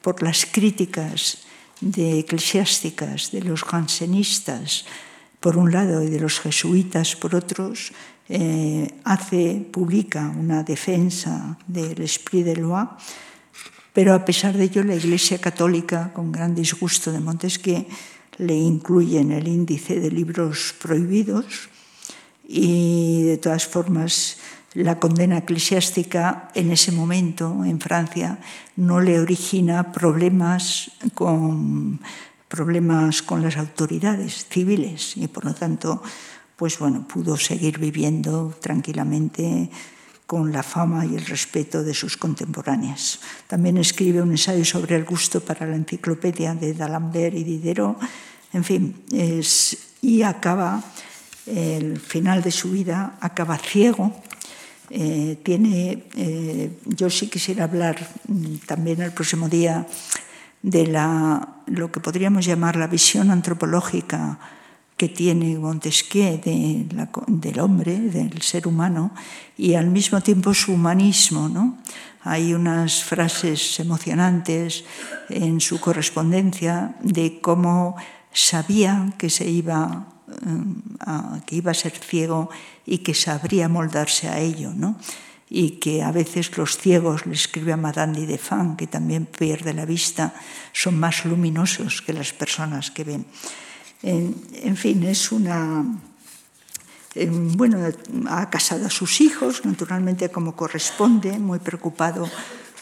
por las críticas de eclesiásticas de los jansenistas, por un lado, y de los jesuitas, por otros, eh, hace, publica una defensa del esprit de loi, pero a pesar de ello, la Iglesia Católica, con gran disgusto de Montesquieu, le incluye en el índice de libros prohibidos y, de todas formas, la condena eclesiástica en ese momento en Francia no le origina problemas con, problemas con las autoridades civiles y, por lo tanto, pues bueno, pudo seguir viviendo tranquilamente con la fama y el respeto de sus contemporáneas. También escribe un ensayo sobre el gusto para la enciclopedia de D'Alembert y Diderot. En fin, y acaba, el final de su vida, acaba ciego. Eh, tiene, eh, yo sí quisiera hablar mm, también el próximo día de la, lo que podríamos llamar la visión antropológica que tiene Montesquieu de del hombre, del ser humano, y al mismo tiempo su humanismo. ¿no? Hay unas frases emocionantes en su correspondencia de cómo sabía que, se iba, eh, que iba a ser ciego y que sabría moldarse a ello. ¿no? y que a veces los ciegos, le escribe a Madame de Fan, que también pierde la vista, son más luminosos que las personas que ven. En, fin, es una... Bueno, ha casado a sus hijos, naturalmente como corresponde, muy preocupado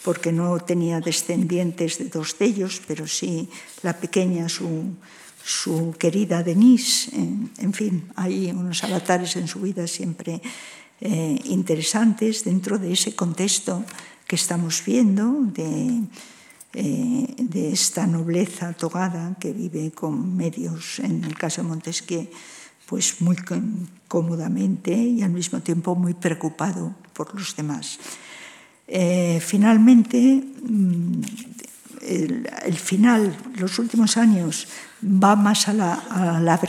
porque no tenía descendientes de dos de ellos, pero sí la pequeña, su, su querida Denise. En, fin, hay unos avatares en su vida siempre eh, interesantes dentro de ese contexto que estamos viendo de eh, de esta nobleza togada que vive con medios, en el caso de Montesquieu, pues muy cómodamente y al mismo tiempo muy preocupado por los demás. Eh, finalmente, mm, el, final, los últimos años, va más a la, a la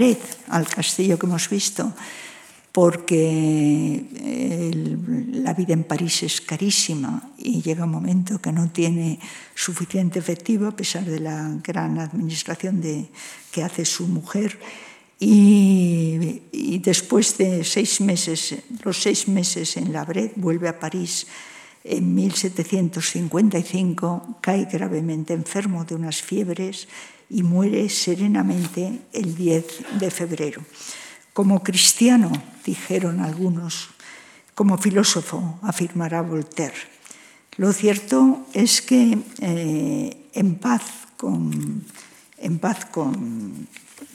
al castillo que hemos visto, porque la vida en París es carísima y llega un momento que no tiene suficiente efectivo a pesar de la gran administración de, que hace su mujer. Y, después de seis meses, los seis meses en la Bret, vuelve a París en 1755, cae gravemente enfermo de unas fiebres y muere serenamente el 10 de febrero. Como cristiano, dijeron algunos, como filósofo, afirmará Voltaire. Lo cierto es que eh, en paz, con, en paz con,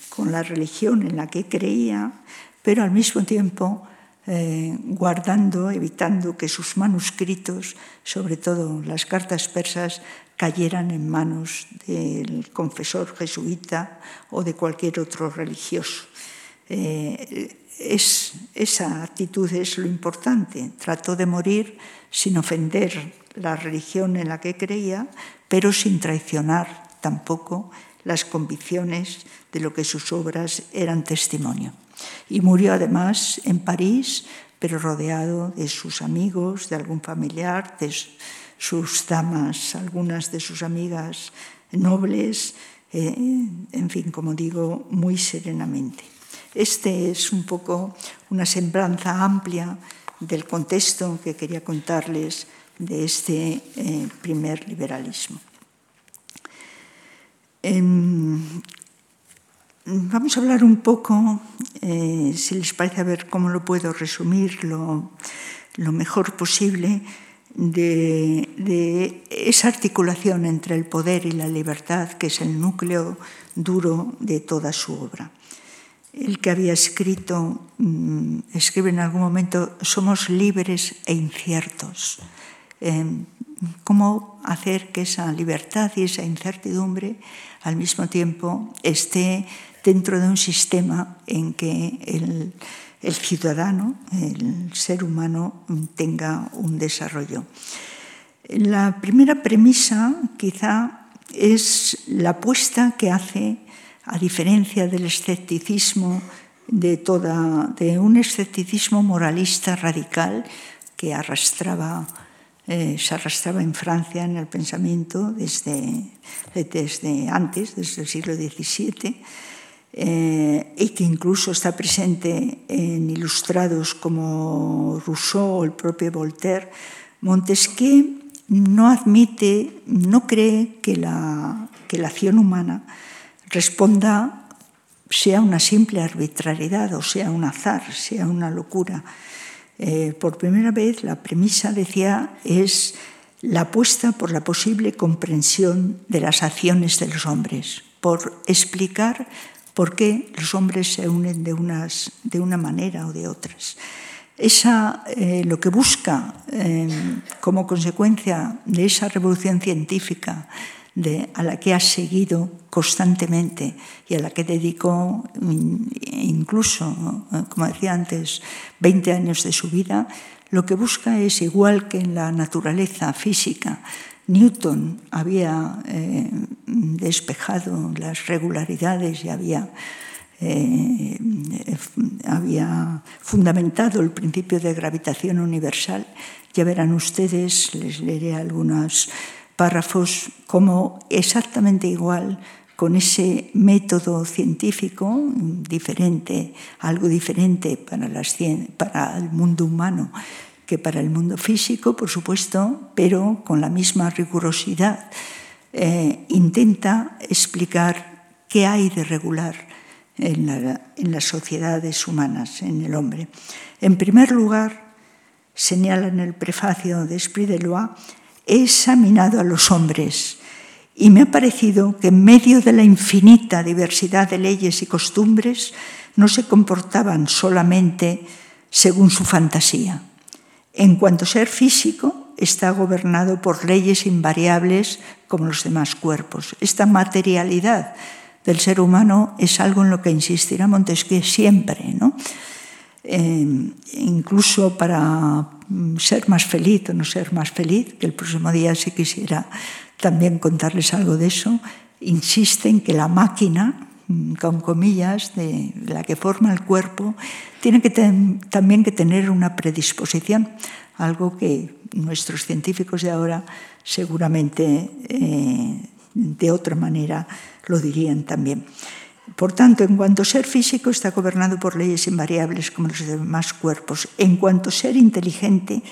con la religión en la que creía, pero al mismo tiempo eh, guardando, evitando que sus manuscritos, sobre todo las cartas persas, cayeran en manos del confesor jesuita o de cualquier otro religioso. Eh, es, esa actitud es lo importante. Trató de morir sin ofender la religión en la que creía, pero sin traicionar tampoco las convicciones de lo que sus obras eran testimonio. Y murió además en París, pero rodeado de sus amigos, de algún familiar, de sus damas, algunas de sus amigas nobles, eh, en fin, como digo, muy serenamente. Este es un poco una semblanza amplia del contexto que quería contarles de este eh, primer liberalismo. Em, Vamos a hablar un poco, eh, si les parece, a ver cómo lo puedo resumir lo, mejor posible, de, de, esa articulación entre el poder y la libertad, que es el núcleo duro de toda su obra. El que había escrito, mm, escribe en algún momento, somos libres e inciertos. Eh, ¿Cómo hacer que esa libertad y esa incertidumbre al mismo tiempo esté dentro de un sistema en que el, el ciudadano, el ser humano, tenga un desarrollo. La primera premisa quizá es la apuesta que hace, a diferencia del escepticismo de, un escepticismo moralista radical que arrastraba, eh, se arrastraba en Francia en el pensamiento desde, antes, desde el siglo XVII, eh, y que incluso está presente en ilustrados como Rousseau o el propio Voltaire, Montesquieu no admite, no cree que la acción humana responda sea una simple arbitrariedad o sea un azar, sea una locura. Eh, por primera vez la premisa, decía, es la apuesta por la posible comprensión de las acciones de los hombres, por explicar por qué los hombres se unen de, unas, de una manera o de otras. Esa, eh, lo que busca eh, como consecuencia de esa revolución científica a la que ha seguido constantemente y a la que dedicó incluso, como decía antes, 20 años de su vida, lo que busca es, igual que en la naturaleza física, Newton había eh, despejado las regularidades y había, eh, había fundamentado el principio de gravitación universal. Ya verán ustedes, les leeré algunos párrafos, como exactamente igual con ese método científico diferente, algo diferente para, el mundo humano, que para el mundo físico, por supuesto, pero con la misma rigurosidad, eh, intenta explicar qué hay de regular en, las sociedades humanas, en el hombre. En primer lugar, señala en el prefacio de Esprit de Loi, he examinado a los hombres y me ha parecido que en medio de la infinita diversidad de leyes y costumbres no se comportaban solamente según su fantasía, en cuanto a ser físico, está gobernado por leyes invariables como los demás cuerpos. Esta materialidad del ser humano es algo en lo que insistirá Montesquieu siempre, ¿no? Eh, incluso para ser más feliz o no ser más feliz, que el próximo día si quisiera también contarles algo de eso, insiste en que la máquina, con comillas, de la que forma el cuerpo, tiene que también que tener una predisposición, algo que nuestros científicos de ahora seguramente eh, de otra manera lo dirían también. Por tanto, en cuanto ser físico está gobernado por leyes invariables como los demás cuerpos. En cuanto ser inteligente,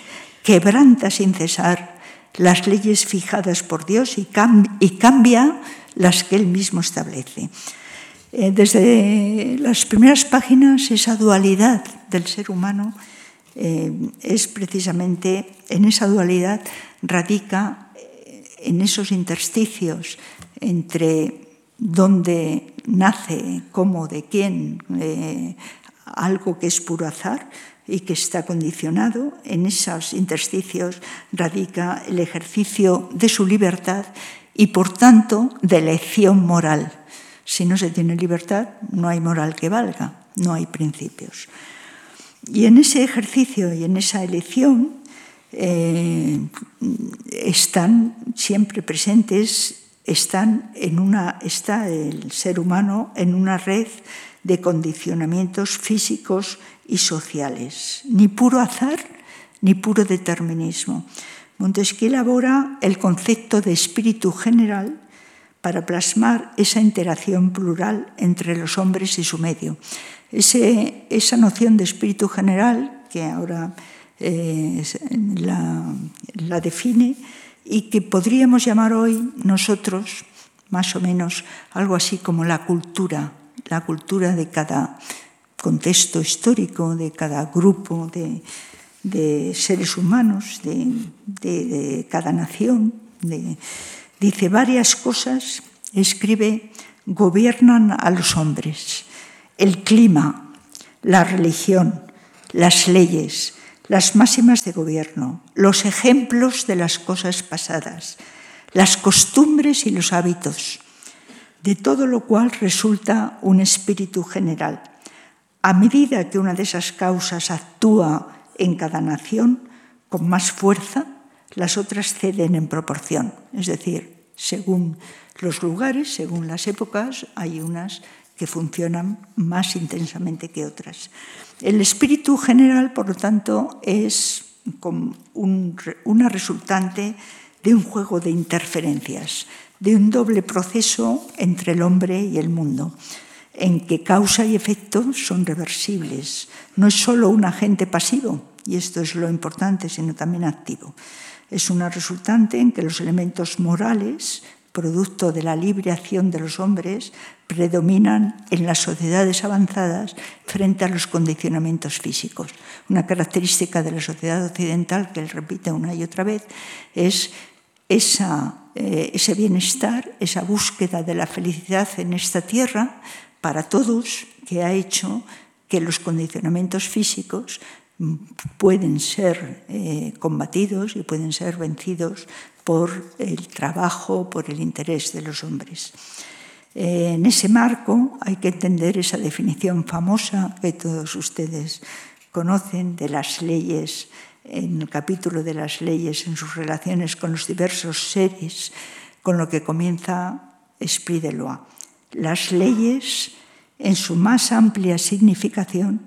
quebranta sin cesar las leyes fijadas por Dios y, cambia las que Él mismo establece. Eh, desde las primeras páginas, esa dualidad del ser humano eh, es precisamente, en esa dualidad radica eh, en esos intersticios entre dónde nace, cómo, de quién, eh, algo que es puro azar y que está condicionado, en esos intersticios radica el ejercicio de su libertad y por tanto de elección moral. Si no se tiene libertad, no hay moral que valga, no hay principios. Y en ese ejercicio y en esa elección eh, están siempre presentes está el ser humano en una red de condicionamientos físicos y sociales, ni puro azar ni puro determinismo. Montesquieu elabora el concepto de espíritu general para plasmar esa interacción plural entre los hombres y su medio. Esa noción de espíritu general, que ahora eh, la define, y que podríamos llamar hoy nosotros, más o menos, algo así como la cultura, la cultura de cada contexto histórico, de cada grupo de, seres humanos, de, cada nación. dice varias cosas, escribe, gobiernan a los hombres, el clima, la religión, las leyes, las máximas de gobierno, los ejemplos de las cosas pasadas, las costumbres y los hábitos, de todo lo cual resulta un espíritu general. A medida que una de esas causas actúa en cada nación con más fuerza, las otras ceden en proporción. Es decir, según los lugares, según las épocas, hay unas que funcionan más intensamente que otras. El espíritu general, por lo tanto, es una resultante de un juego de interferencias, de un doble proceso entre el hombre y el mundo, en que causa y efecto son reversibles. No es solo un agente pasivo, y esto es lo importante, sino también activo. Es una resultante en que los elementos morales producto de la libre acción de los hombres, predominan en las sociedades avanzadas frente a los condicionamientos físicos. Una característica de la sociedad occidental, que él repite una y otra vez, es eh, ese bienestar, esa búsqueda de la felicidad en esta tierra para todos, que ha hecho que los condicionamientos físicos pueden ser eh, combatidos y pueden ser vencidos por el trabajo, por el interés de los hombres. Eh, en ese marco hay que entender esa definición famosa que todos ustedes conocen de las leyes, en el capítulo de las leyes en sus relaciones con los diversos seres, con lo que comienza Esprit. Las leyes, en su más amplia significación,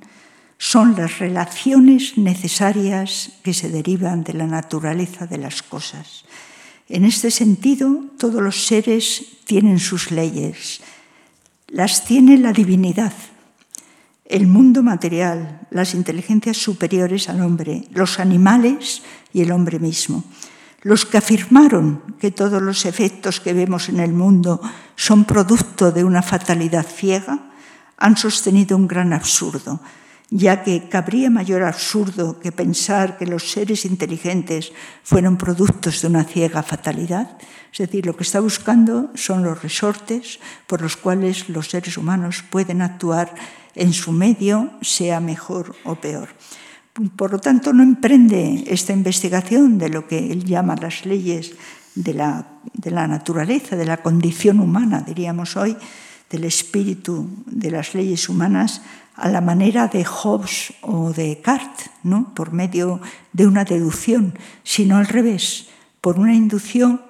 son las relaciones necesarias que se derivan de la naturaleza de las cosas. En este sentido, todos los seres tienen sus leyes. Las tiene la divinidad, el mundo material, las inteligencias superiores al hombre, los animales y el hombre mismo. Los que afirmaron que todos los efectos que vemos en el mundo son producto de una fatalidad ciega han sostenido un gran absurdo ya que cabría mayor absurdo que pensar que los seres inteligentes fueron productos de una ciega fatalidad. Es decir, lo que está buscando son los resortes por los cuales los seres humanos pueden actuar en su medio, sea mejor o peor. Por lo tanto, no emprende esta investigación de lo que él llama las leyes de la, de la naturaleza, de la condición humana, diríamos hoy, del espíritu de las leyes humanas a la manera de Hobbes o de Descartes, ¿no? por medio de una deducción, sino al revés, por una inducción,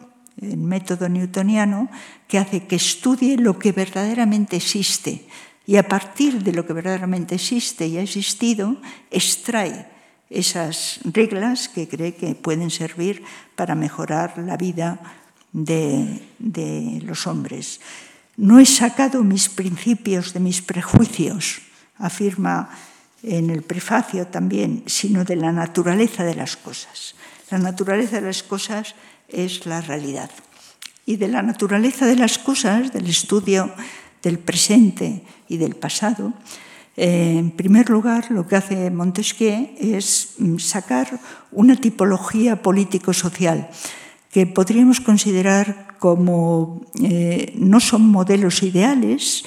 el método newtoniano, que hace que estudie lo que verdaderamente existe y a partir de lo que verdaderamente existe y ha existido, extrae esas reglas que cree que pueden servir para mejorar la vida de, de los hombres. No he sacado mis principios de mis prejuicios, afirma en el prefacio también, sino de la naturaleza de las cosas. La naturaleza de las cosas es la realidad. Y de la naturaleza de las cosas, del estudio del presente y del pasado, eh, en primer lugar, lo que hace Montesquieu es mm, sacar una tipología político-social que podríamos considerar como eh, no son modelos ideales,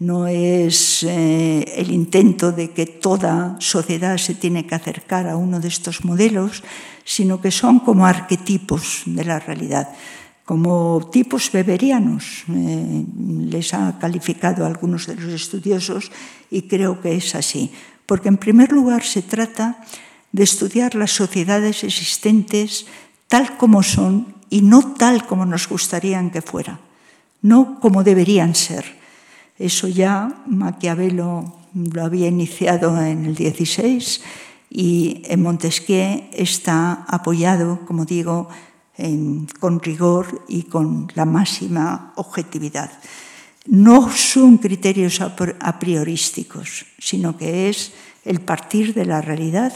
no es eh, el intento de que toda sociedad se tiene que acercar a uno de estos modelos, sino que son como arquetipos de la realidad, como tipos beberianos. Eh, les ha calificado algunos de los estudiosos y creo que es así, porque en primer lugar se trata de estudiar las sociedades existentes tal como son y no tal como nos gustaría que fuera, no como deberían ser. Eso ya Maquiavelo lo había iniciado en el 16 y en Montesquieu está apoyado, como digo, con rigor y con la máxima objetividad. No son criterios a priorísticos, sino que es el partir de la realidad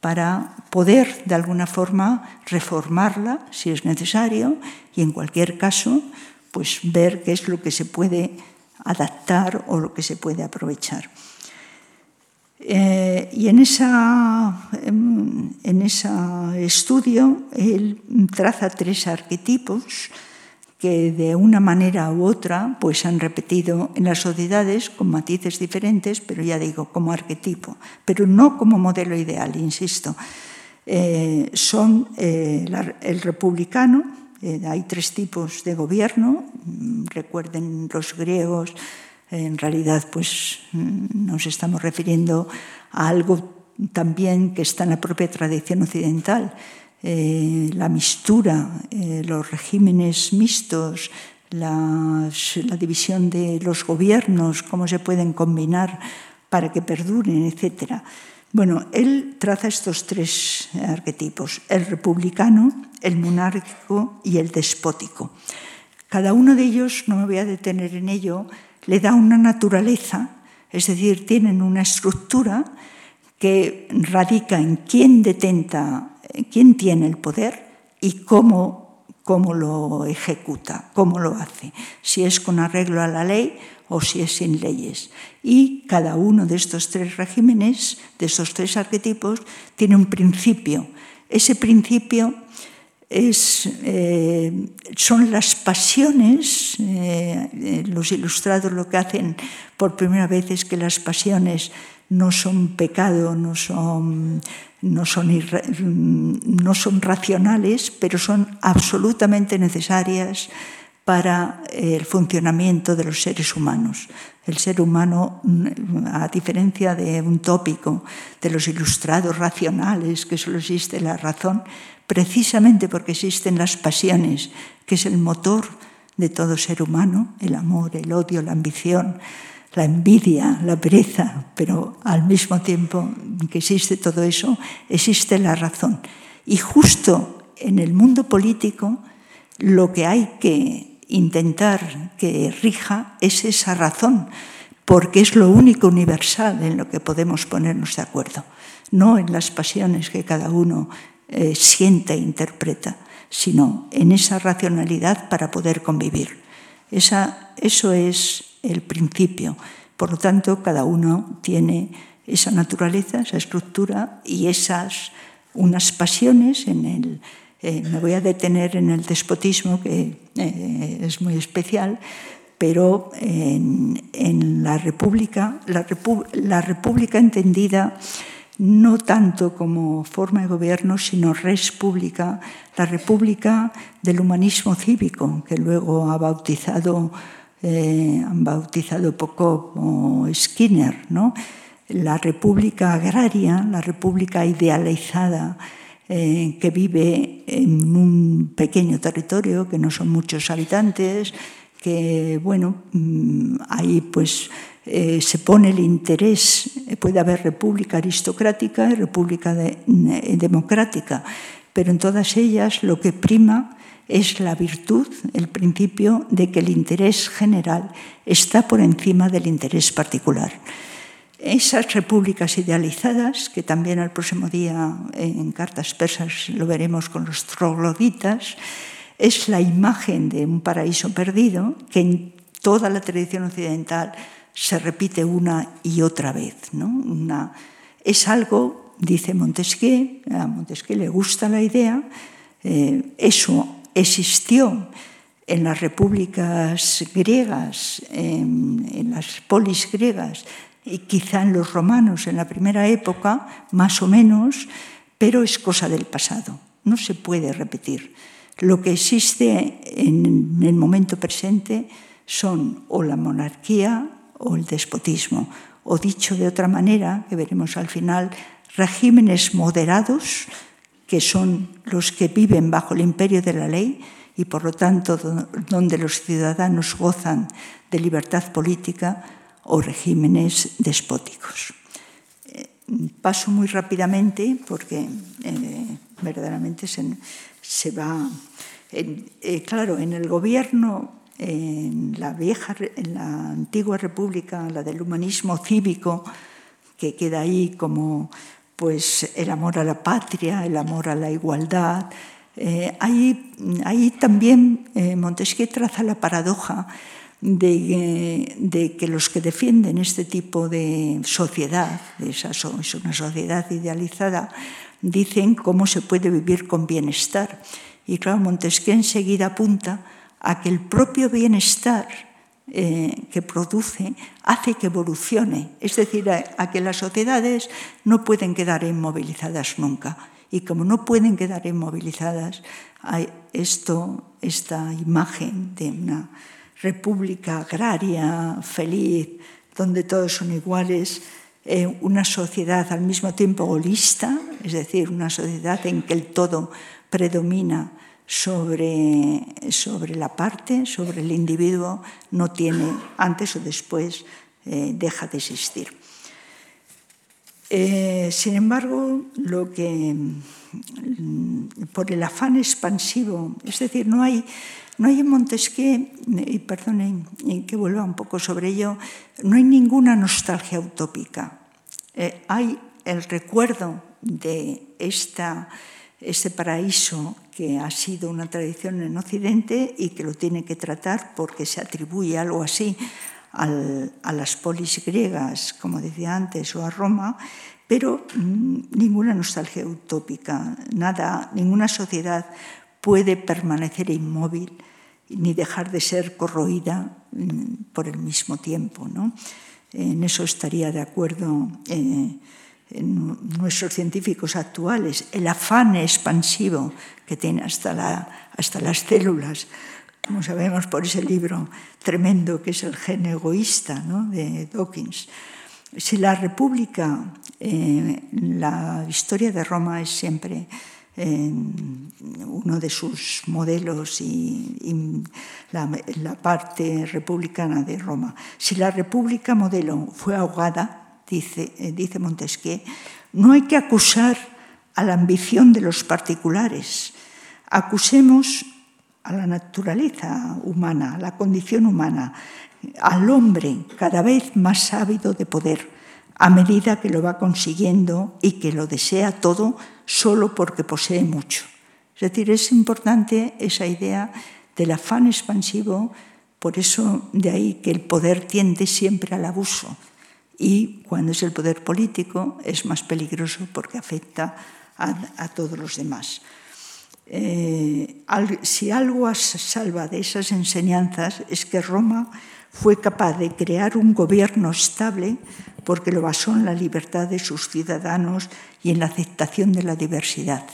para poder de alguna forma reformarla si es necesario y en cualquier caso pues ver qué es lo que se puede adaptar o lo que se puede aprovechar. Eh, y en, esa, en ese estudio él traza tres arquetipos que de una manera u otra pues han repetido en las sociedades con matices diferentes, pero ya digo, como arquetipo, pero no como modelo ideal, insisto. Eh, son eh, el republicano, eh, hay tres tipos de gobierno, mm, recuerden los griegos, en realidad pues mm, nos estamos refiriendo a algo también que está en la propia tradición occidental, eh, la mistura, eh, los regímenes mixtos, la división de los gobiernos, cómo se pueden combinar para que perduren, etc. Bueno, él traza estos tres arquetipos, el republicano, el monárquico y el despótico. Cada uno de ellos, no me voy a detener en ello, le da una naturaleza, es decir, tienen una estructura que radica en quién detenta quién tiene el poder y cómo, cómo lo ejecuta, cómo lo hace, si es con arreglo a la ley o si es sin leyes. Y cada uno de estos tres regímenes, de estos tres arquetipos, tiene un principio. Ese principio es, eh, son las pasiones, eh, los ilustrados lo que hacen por primera vez es que las pasiones no son pecado, no son, no son, no son racionales, pero son absolutamente necesarias para el funcionamiento de los seres humanos. El ser humano, a diferencia de un tópico de los ilustrados racionales, que solo existe la razón, precisamente porque existen las pasiones, que es el motor de todo ser humano, el amor, el odio, la ambición, la envidia, la pereza, pero al mismo tiempo que existe todo eso, existe la razón. Y justo en el mundo político lo que hay que intentar que rija es esa razón, porque es lo único universal en lo que podemos ponernos de acuerdo, no en las pasiones que cada uno eh, siente e interpreta, sino en esa racionalidad para poder convivir. Esa, eso es el principio. Por lo tanto, cada uno tiene esa naturaleza, esa estructura y esas unas pasiones en el, eh, me voy a detener en el despotismo, que eh, es muy especial, pero en, la República, la, República entendida no tanto como forma de gobierno, sino res pública, la república del humanismo cívico, que luego ha bautizado, eh, han bautizado poco como Skinner, ¿no? la república agraria, la república idealizada, eh, que vive en un pequeño territorio, que no son muchos habitantes, que, bueno, mm, ahí pues eh, se pone el interés, puede haber república aristocrática y república eh, democrática, pero en todas ellas lo que prima es la virtud, el principio de que el interés general está por encima del interés particular. Esas repúblicas idealizadas, que también el próximo día en Cartas Persas lo veremos con los trogloditas, es la imagen de un paraíso perdido que en toda la tradición occidental se repite una y otra vez. ¿no? Una, es algo, dice Montesquieu, a Montesquieu le gusta la idea, eh, eso existió en las repúblicas griegas, en las polis griegas, y quizá en los romanos en la primera época, más o menos, pero es cosa del pasado, no se puede repetir. Lo que existe en el momento presente son o la monarquía o el despotismo, o dicho de otra manera, que veremos al final, regímenes moderados, que son los que viven bajo el imperio de la ley y por lo tanto donde los ciudadanos gozan de libertad política o regímenes despóticos. Eh, paso muy rápidamente porque eh, verdaderamente se, se va... Eh, claro, en el gobierno, en la, vieja, en la antigua república, la del humanismo cívico, que queda ahí como pues, el amor a la patria, el amor a la igualdad, ahí, ahí, también Montesquieu traza la paradoja de, que los que defienden este tipo de sociedad, esa, es una sociedad idealizada, dicen cómo se puede vivir con bienestar. Y claro, Montesquieu enseguida apunta a que el propio bienestar eh, que produce hace que evolucione, es decir, a, a, que las sociedades no pueden quedar inmovilizadas nunca. Y como no pueden quedar inmovilizadas, hay esto, esta imagen de una república agraria, feliz, donde todos son iguales, eh, una sociedad al mismo tiempo holista, es decir, una sociedad en que el todo predomina sobre, sobre la parte, sobre el individuo, no tiene antes o después, eh, deja de existir. Eh, sin embargo, lo que mm, por el afán expansivo, es decir, no hay no hay en Montesquieu, y perdonen que vuelva un poco sobre ello, no hay ninguna nostalgia utópica. Eh, hay el recuerdo de esta, este paraíso que ha sido una tradición en Occidente y que lo tiene que tratar porque se atribuye algo así a las polis griegas, como decía antes, o a Roma, pero mm, ninguna nostalgia utópica, nada, ninguna sociedad puede permanecer inmóvil ni dejar de ser corroída mm, por el mismo tiempo. ¿no? En eso estaría de acuerdo eh, nuestros científicos actuales, el afán expansivo que tiene hasta, la, hasta las células, como sabemos por ese libro tremendo que es El gen egoísta ¿no? de Dawkins. Si la República, eh, la historia de Roma es siempre uno de sus modelos y, la, parte republicana de Roma. Si la República modelo fue ahogada, dice, eh, dice Montesquieu, no hay que acusar a la ambición de los particulares, acusemos a la naturaleza humana, a la condición humana, al hombre cada vez más ávido de poder, a medida que lo va consiguiendo y que lo desea todo solo porque posee mucho. Es decir, es importante esa idea del afán expansivo, por eso de ahí que el poder tiende siempre al abuso y cuando es el poder político es más peligroso porque afecta a, todos los demás. Eh, si algo salva de esas enseñanzas es que Roma fue capaz de crear un gobierno estable porque lo basó en la libertad de sus ciudadanos y en la aceptación de la diversidad,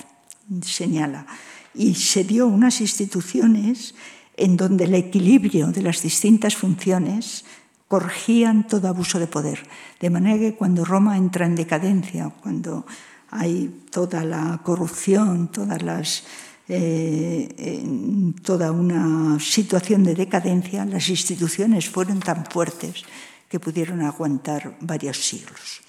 señala. Y se dio unas instituciones en donde el equilibrio de las distintas funciones corregían todo abuso de poder. De manera que cuando Roma entra en decadencia, cuando hay toda la corrupción, todas las, eh, toda una situación de decadencia, las instituciones fueron tan fuertes que pudieron aguantar varios siglos.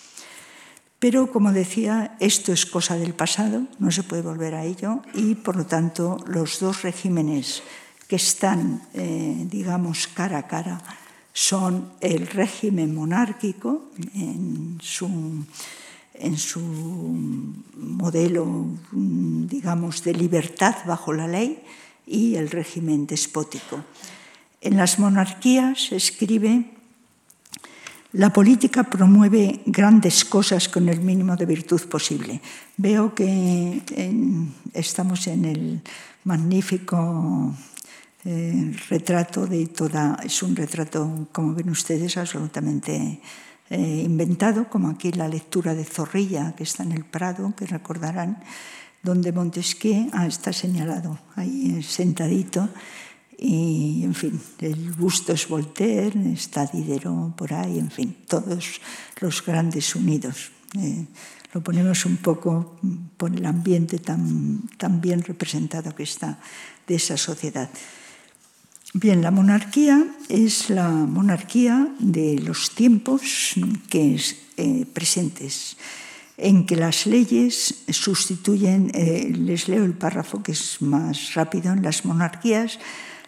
Pero, como decía, esto es cosa del pasado, no se puede volver a ello y, por lo tanto, los dos regímenes que están, eh, digamos, cara a cara son el régimen monárquico en su, en su modelo, digamos, de libertad bajo la ley y el régimen despótico. En las monarquías escribe la política promueve grandes cosas con el mínimo de virtud posible. Veo que estamos en el magnífico eh, retrato de toda, es un retrato, como ven ustedes, absolutamente eh, inventado, como aquí la lectura de Zorrilla, que está en el Prado, que recordarán, donde Montesquieu ah, está señalado ahí sentadito y, en fin, el busto es Voltaire, está Diderot por ahí, en fin, todos los grandes unidos. Eh, lo ponemos un poco por el ambiente tan, tan bien representado que está de esa sociedad. Bien, la monarquía es la monarquía de los tiempos que es, eh, presentes, en que las leyes sustituyen, eh, les leo el párrafo que es más rápido, en las monarquías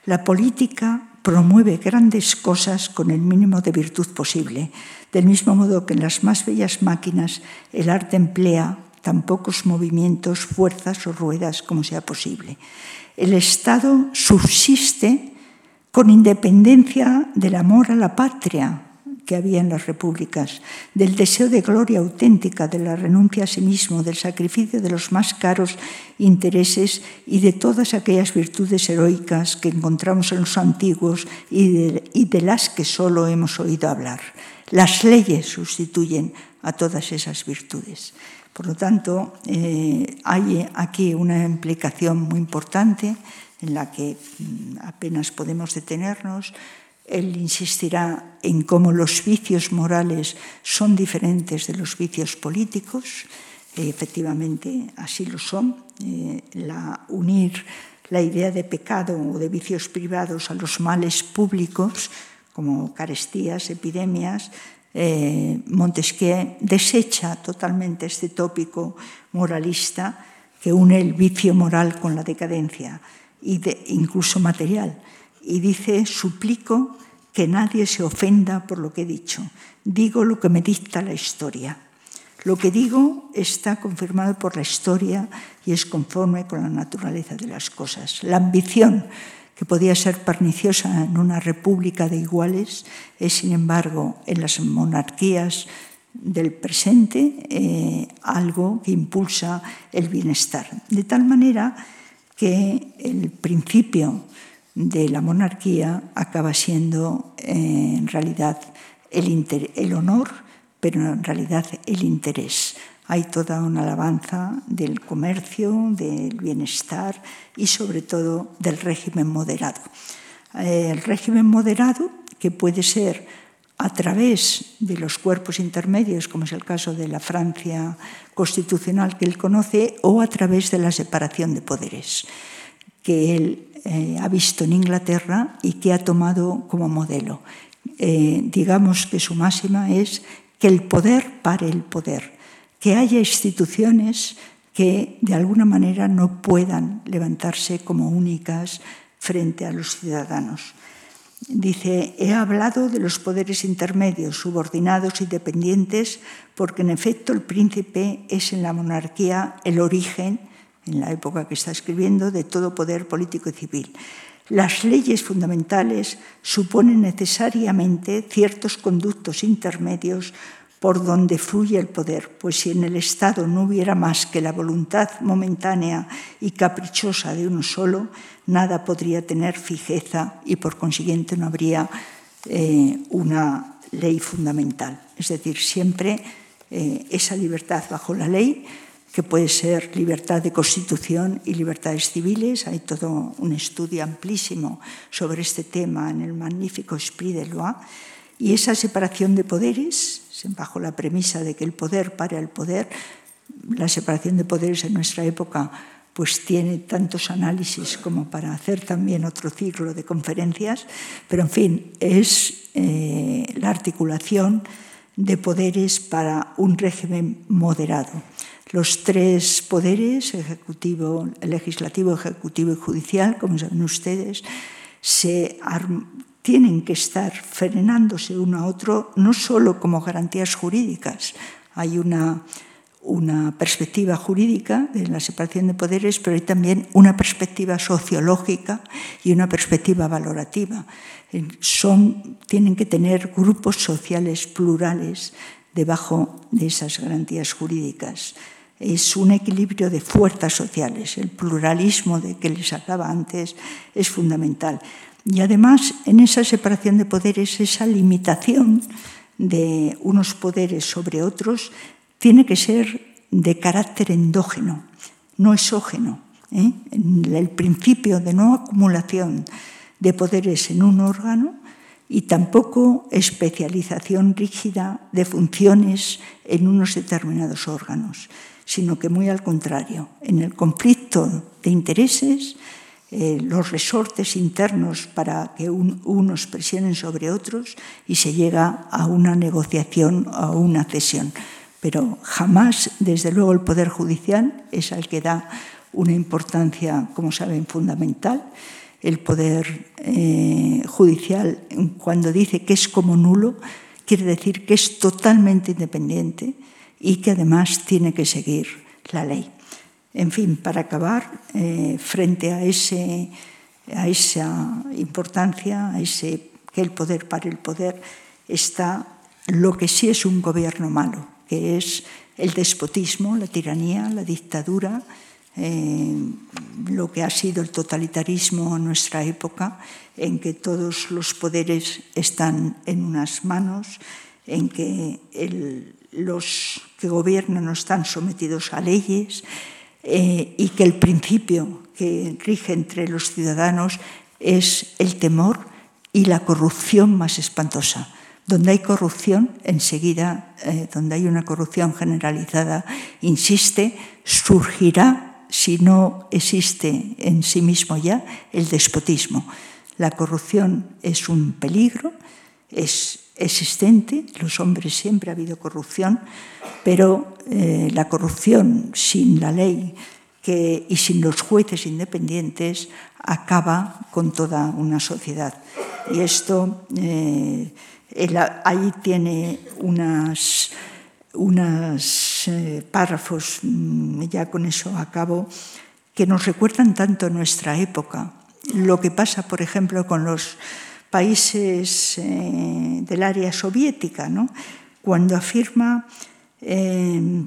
la política promueve grandes cosas con el mínimo de virtud posible, del mismo modo que en las más bellas máquinas el arte emplea tan pocos movimientos, fuerzas o ruedas como sea posible. El Estado subsiste con independencia del amor a la patria, que había en las repúblicas, del deseo de gloria auténtica, de la renuncia a sí mismo, del sacrificio de los más caros intereses y de todas aquellas virtudes heroicas que encontramos en los antiguos y de, las que solo hemos oído hablar. Las leyes sustituyen a todas esas virtudes. Por lo tanto, eh, hay aquí una implicación muy importante en la que mm, apenas podemos detenernos él insistirá en cómo los vicios morales son diferentes de los vicios políticos. Eh, efectivamente, así lo son. Eh, unir la idea de pecado o de vicios privados a los males públicos, como carestías, epidemias, eh, Montesquieu desecha totalmente este tópico moralista que une el vicio moral con la decadencia, y de, incluso material y dice, suplico que nadie se ofenda por lo que he dicho. Digo lo que me dicta la historia. Lo que digo está confirmado por la historia y es conforme con la naturaleza de las cosas. La ambición que podía ser perniciosa en una república de iguales es, sin embargo, en las monarquías del presente eh, algo que impulsa el bienestar. De tal manera que el principio de la monarquía acaba siendo eh, en realidad el, honor, pero en realidad el interés. Hay toda una alabanza del comercio, del bienestar y sobre todo del régimen moderado. Eh, el régimen moderado, que puede ser a través de los cuerpos intermedios, como es el caso de la Francia constitucional que él conoce, o a través de la separación de poderes que él eh, ha visto en Inglaterra y que ha tomado como modelo. Eh, digamos que su máxima es que el poder pare el poder, que haya instituciones que de alguna manera no puedan levantarse como únicas frente a los ciudadanos. Dice, he hablado de los poderes intermedios, subordinados y dependientes, porque en efecto el príncipe es en la monarquía el origen en la época que está escribiendo, de todo poder político y civil. Las leyes fundamentales suponen necesariamente ciertos conductos intermedios por donde fluye el poder, pues si en el Estado no hubiera más que la voluntad momentánea y caprichosa de uno solo, nada podría tener fijeza y por consiguiente no habría eh, una ley fundamental. Es decir, siempre eh, esa libertad bajo la ley, que puede ser libertad de constitución y libertades civiles. Hay todo un estudio amplísimo sobre este tema en el magnífico Esprit de Loi. Y esa separación de poderes, bajo la premisa de que el poder para el poder, la separación de poderes en nuestra época pues tiene tantos análisis como para hacer también otro ciclo de conferencias, pero en fin, es eh, la articulación de poderes para un régimen moderado. Los tres poderes, ejecutivo, legislativo, ejecutivo y judicial, como saben ustedes, se tienen que estar frenándose uno a otro, no solo como garantías jurídicas. Hay una una perspectiva jurídica de la separación de poderes, pero hay también una perspectiva sociológica y una perspectiva valorativa. Son, tienen que tener grupos sociales plurales debajo de esas garantías jurídicas. Es un equilibrio de fuerzas sociales. El pluralismo de que les hablaba antes es fundamental. Y además, en esa separación de poderes, esa limitación de unos poderes sobre otros tiene que ser de carácter endógeno, no exógeno. ¿eh? El principio de no acumulación de poderes en un órgano y tampoco especialización rígida de funciones en unos determinados órganos, sino que muy al contrario, en el conflicto de intereses, eh, los resortes internos para que unos presionen sobre otros y se llega a una negociación, a una cesión pero jamás, desde luego, el Poder Judicial es al que da una importancia, como saben, fundamental. El Poder eh, Judicial, cuando dice que es como nulo, quiere decir que es totalmente independiente y que además tiene que seguir la ley. En fin, para acabar, eh, frente a, ese, a esa importancia, a ese que el poder para el poder, está lo que sí es un gobierno malo, que es el despotismo, la tiranía, la dictadura, eh, lo que ha sido el totalitarismo en nuestra época, en que todos los poderes están en unas manos, en que los que gobiernan no están sometidos a leyes eh, y que el principio que rige entre los ciudadanos es el temor y la corrupción más espantosa. Donde hay corrupción, enseguida, eh, donde hay una corrupción generalizada, insiste, surgirá, si no existe en sí mismo ya, el despotismo. La corrupción es un peligro, es existente, los hombres siempre ha habido corrupción, pero eh, la corrupción sin la ley y sin los jueces independientes acaba con toda una sociedad. Y esto eh, ahí tiene unas, unos eh, párrafos, mm, ya con eso acabo, que nos recuerdan tanto nuestra época. Lo que pasa, por ejemplo, con los países eh, del área soviética, cuando afirma, eh,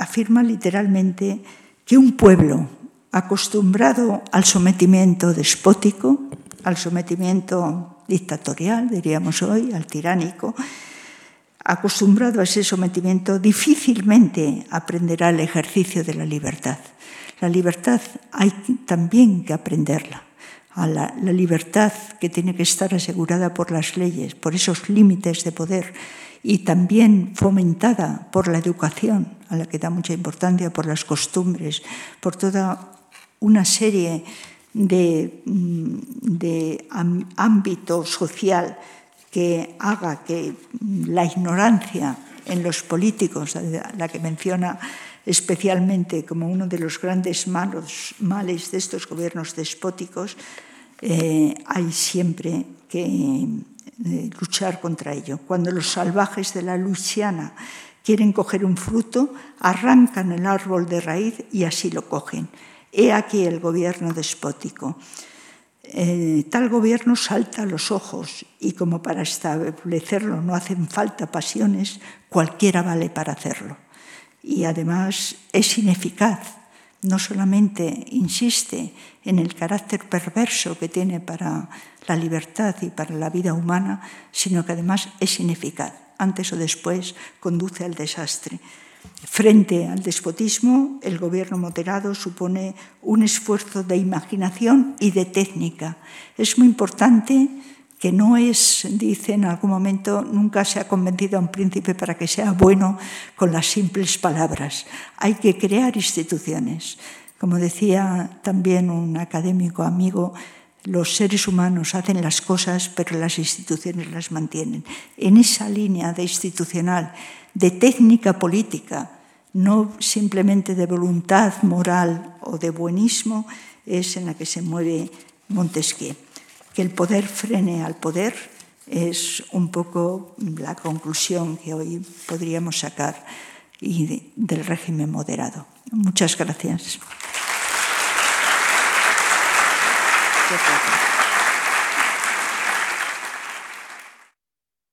afirma literalmente que un pueblo acostumbrado al sometimiento despótico, al sometimiento dictatorial, diríamos hoy, al tiránico, acostumbrado a ese sometimiento, difícilmente aprenderá el ejercicio de la libertad. La libertad hay también que aprenderla. A la, libertad que tiene que estar asegurada por las leyes, por esos límites de poder y también fomentada por la educación, a la que da mucha importancia, por las costumbres, por toda una serie de, mm, de ámbito social que haga que la ignorancia en los políticos, la que menciona especialmente como uno de los grandes malos, males de estos gobiernos despóticos, eh, hay siempre que eh, luchar contra ello. Cuando los salvajes de la Luisiana quieren coger un fruto, arrancan el árbol de raíz y así lo cogen. He aquí el gobierno despótico. Eh, tal gobierno salta los ojos y como para establecerlo no hacen falta pasiones, cualquiera vale para hacerlo. Y además es ineficaz. no solamente insiste en el carácter perverso que tiene para la libertad y para la vida humana, sino que además es ineficaz. Antes o después conduce al desastre. Frente al despotismo, el gobierno moderado supone un esfuerzo de imaginación y de técnica. Es muy importante que no es, dice en algún momento, nunca se ha convencido a un príncipe para que sea bueno con las simples palabras. Hay que crear instituciones. Como decía también un académico amigo, los seres humanos hacen las cosas, pero las instituciones las mantienen. En esa línea de institucional, de técnica política, no simplemente de voluntad moral o de buenismo, es en la que se mueve Montesquieu. Que el poder frene al poder es un poco la conclusión que hoy podríamos sacar del régimen moderado. Muchas gracias. Gracias.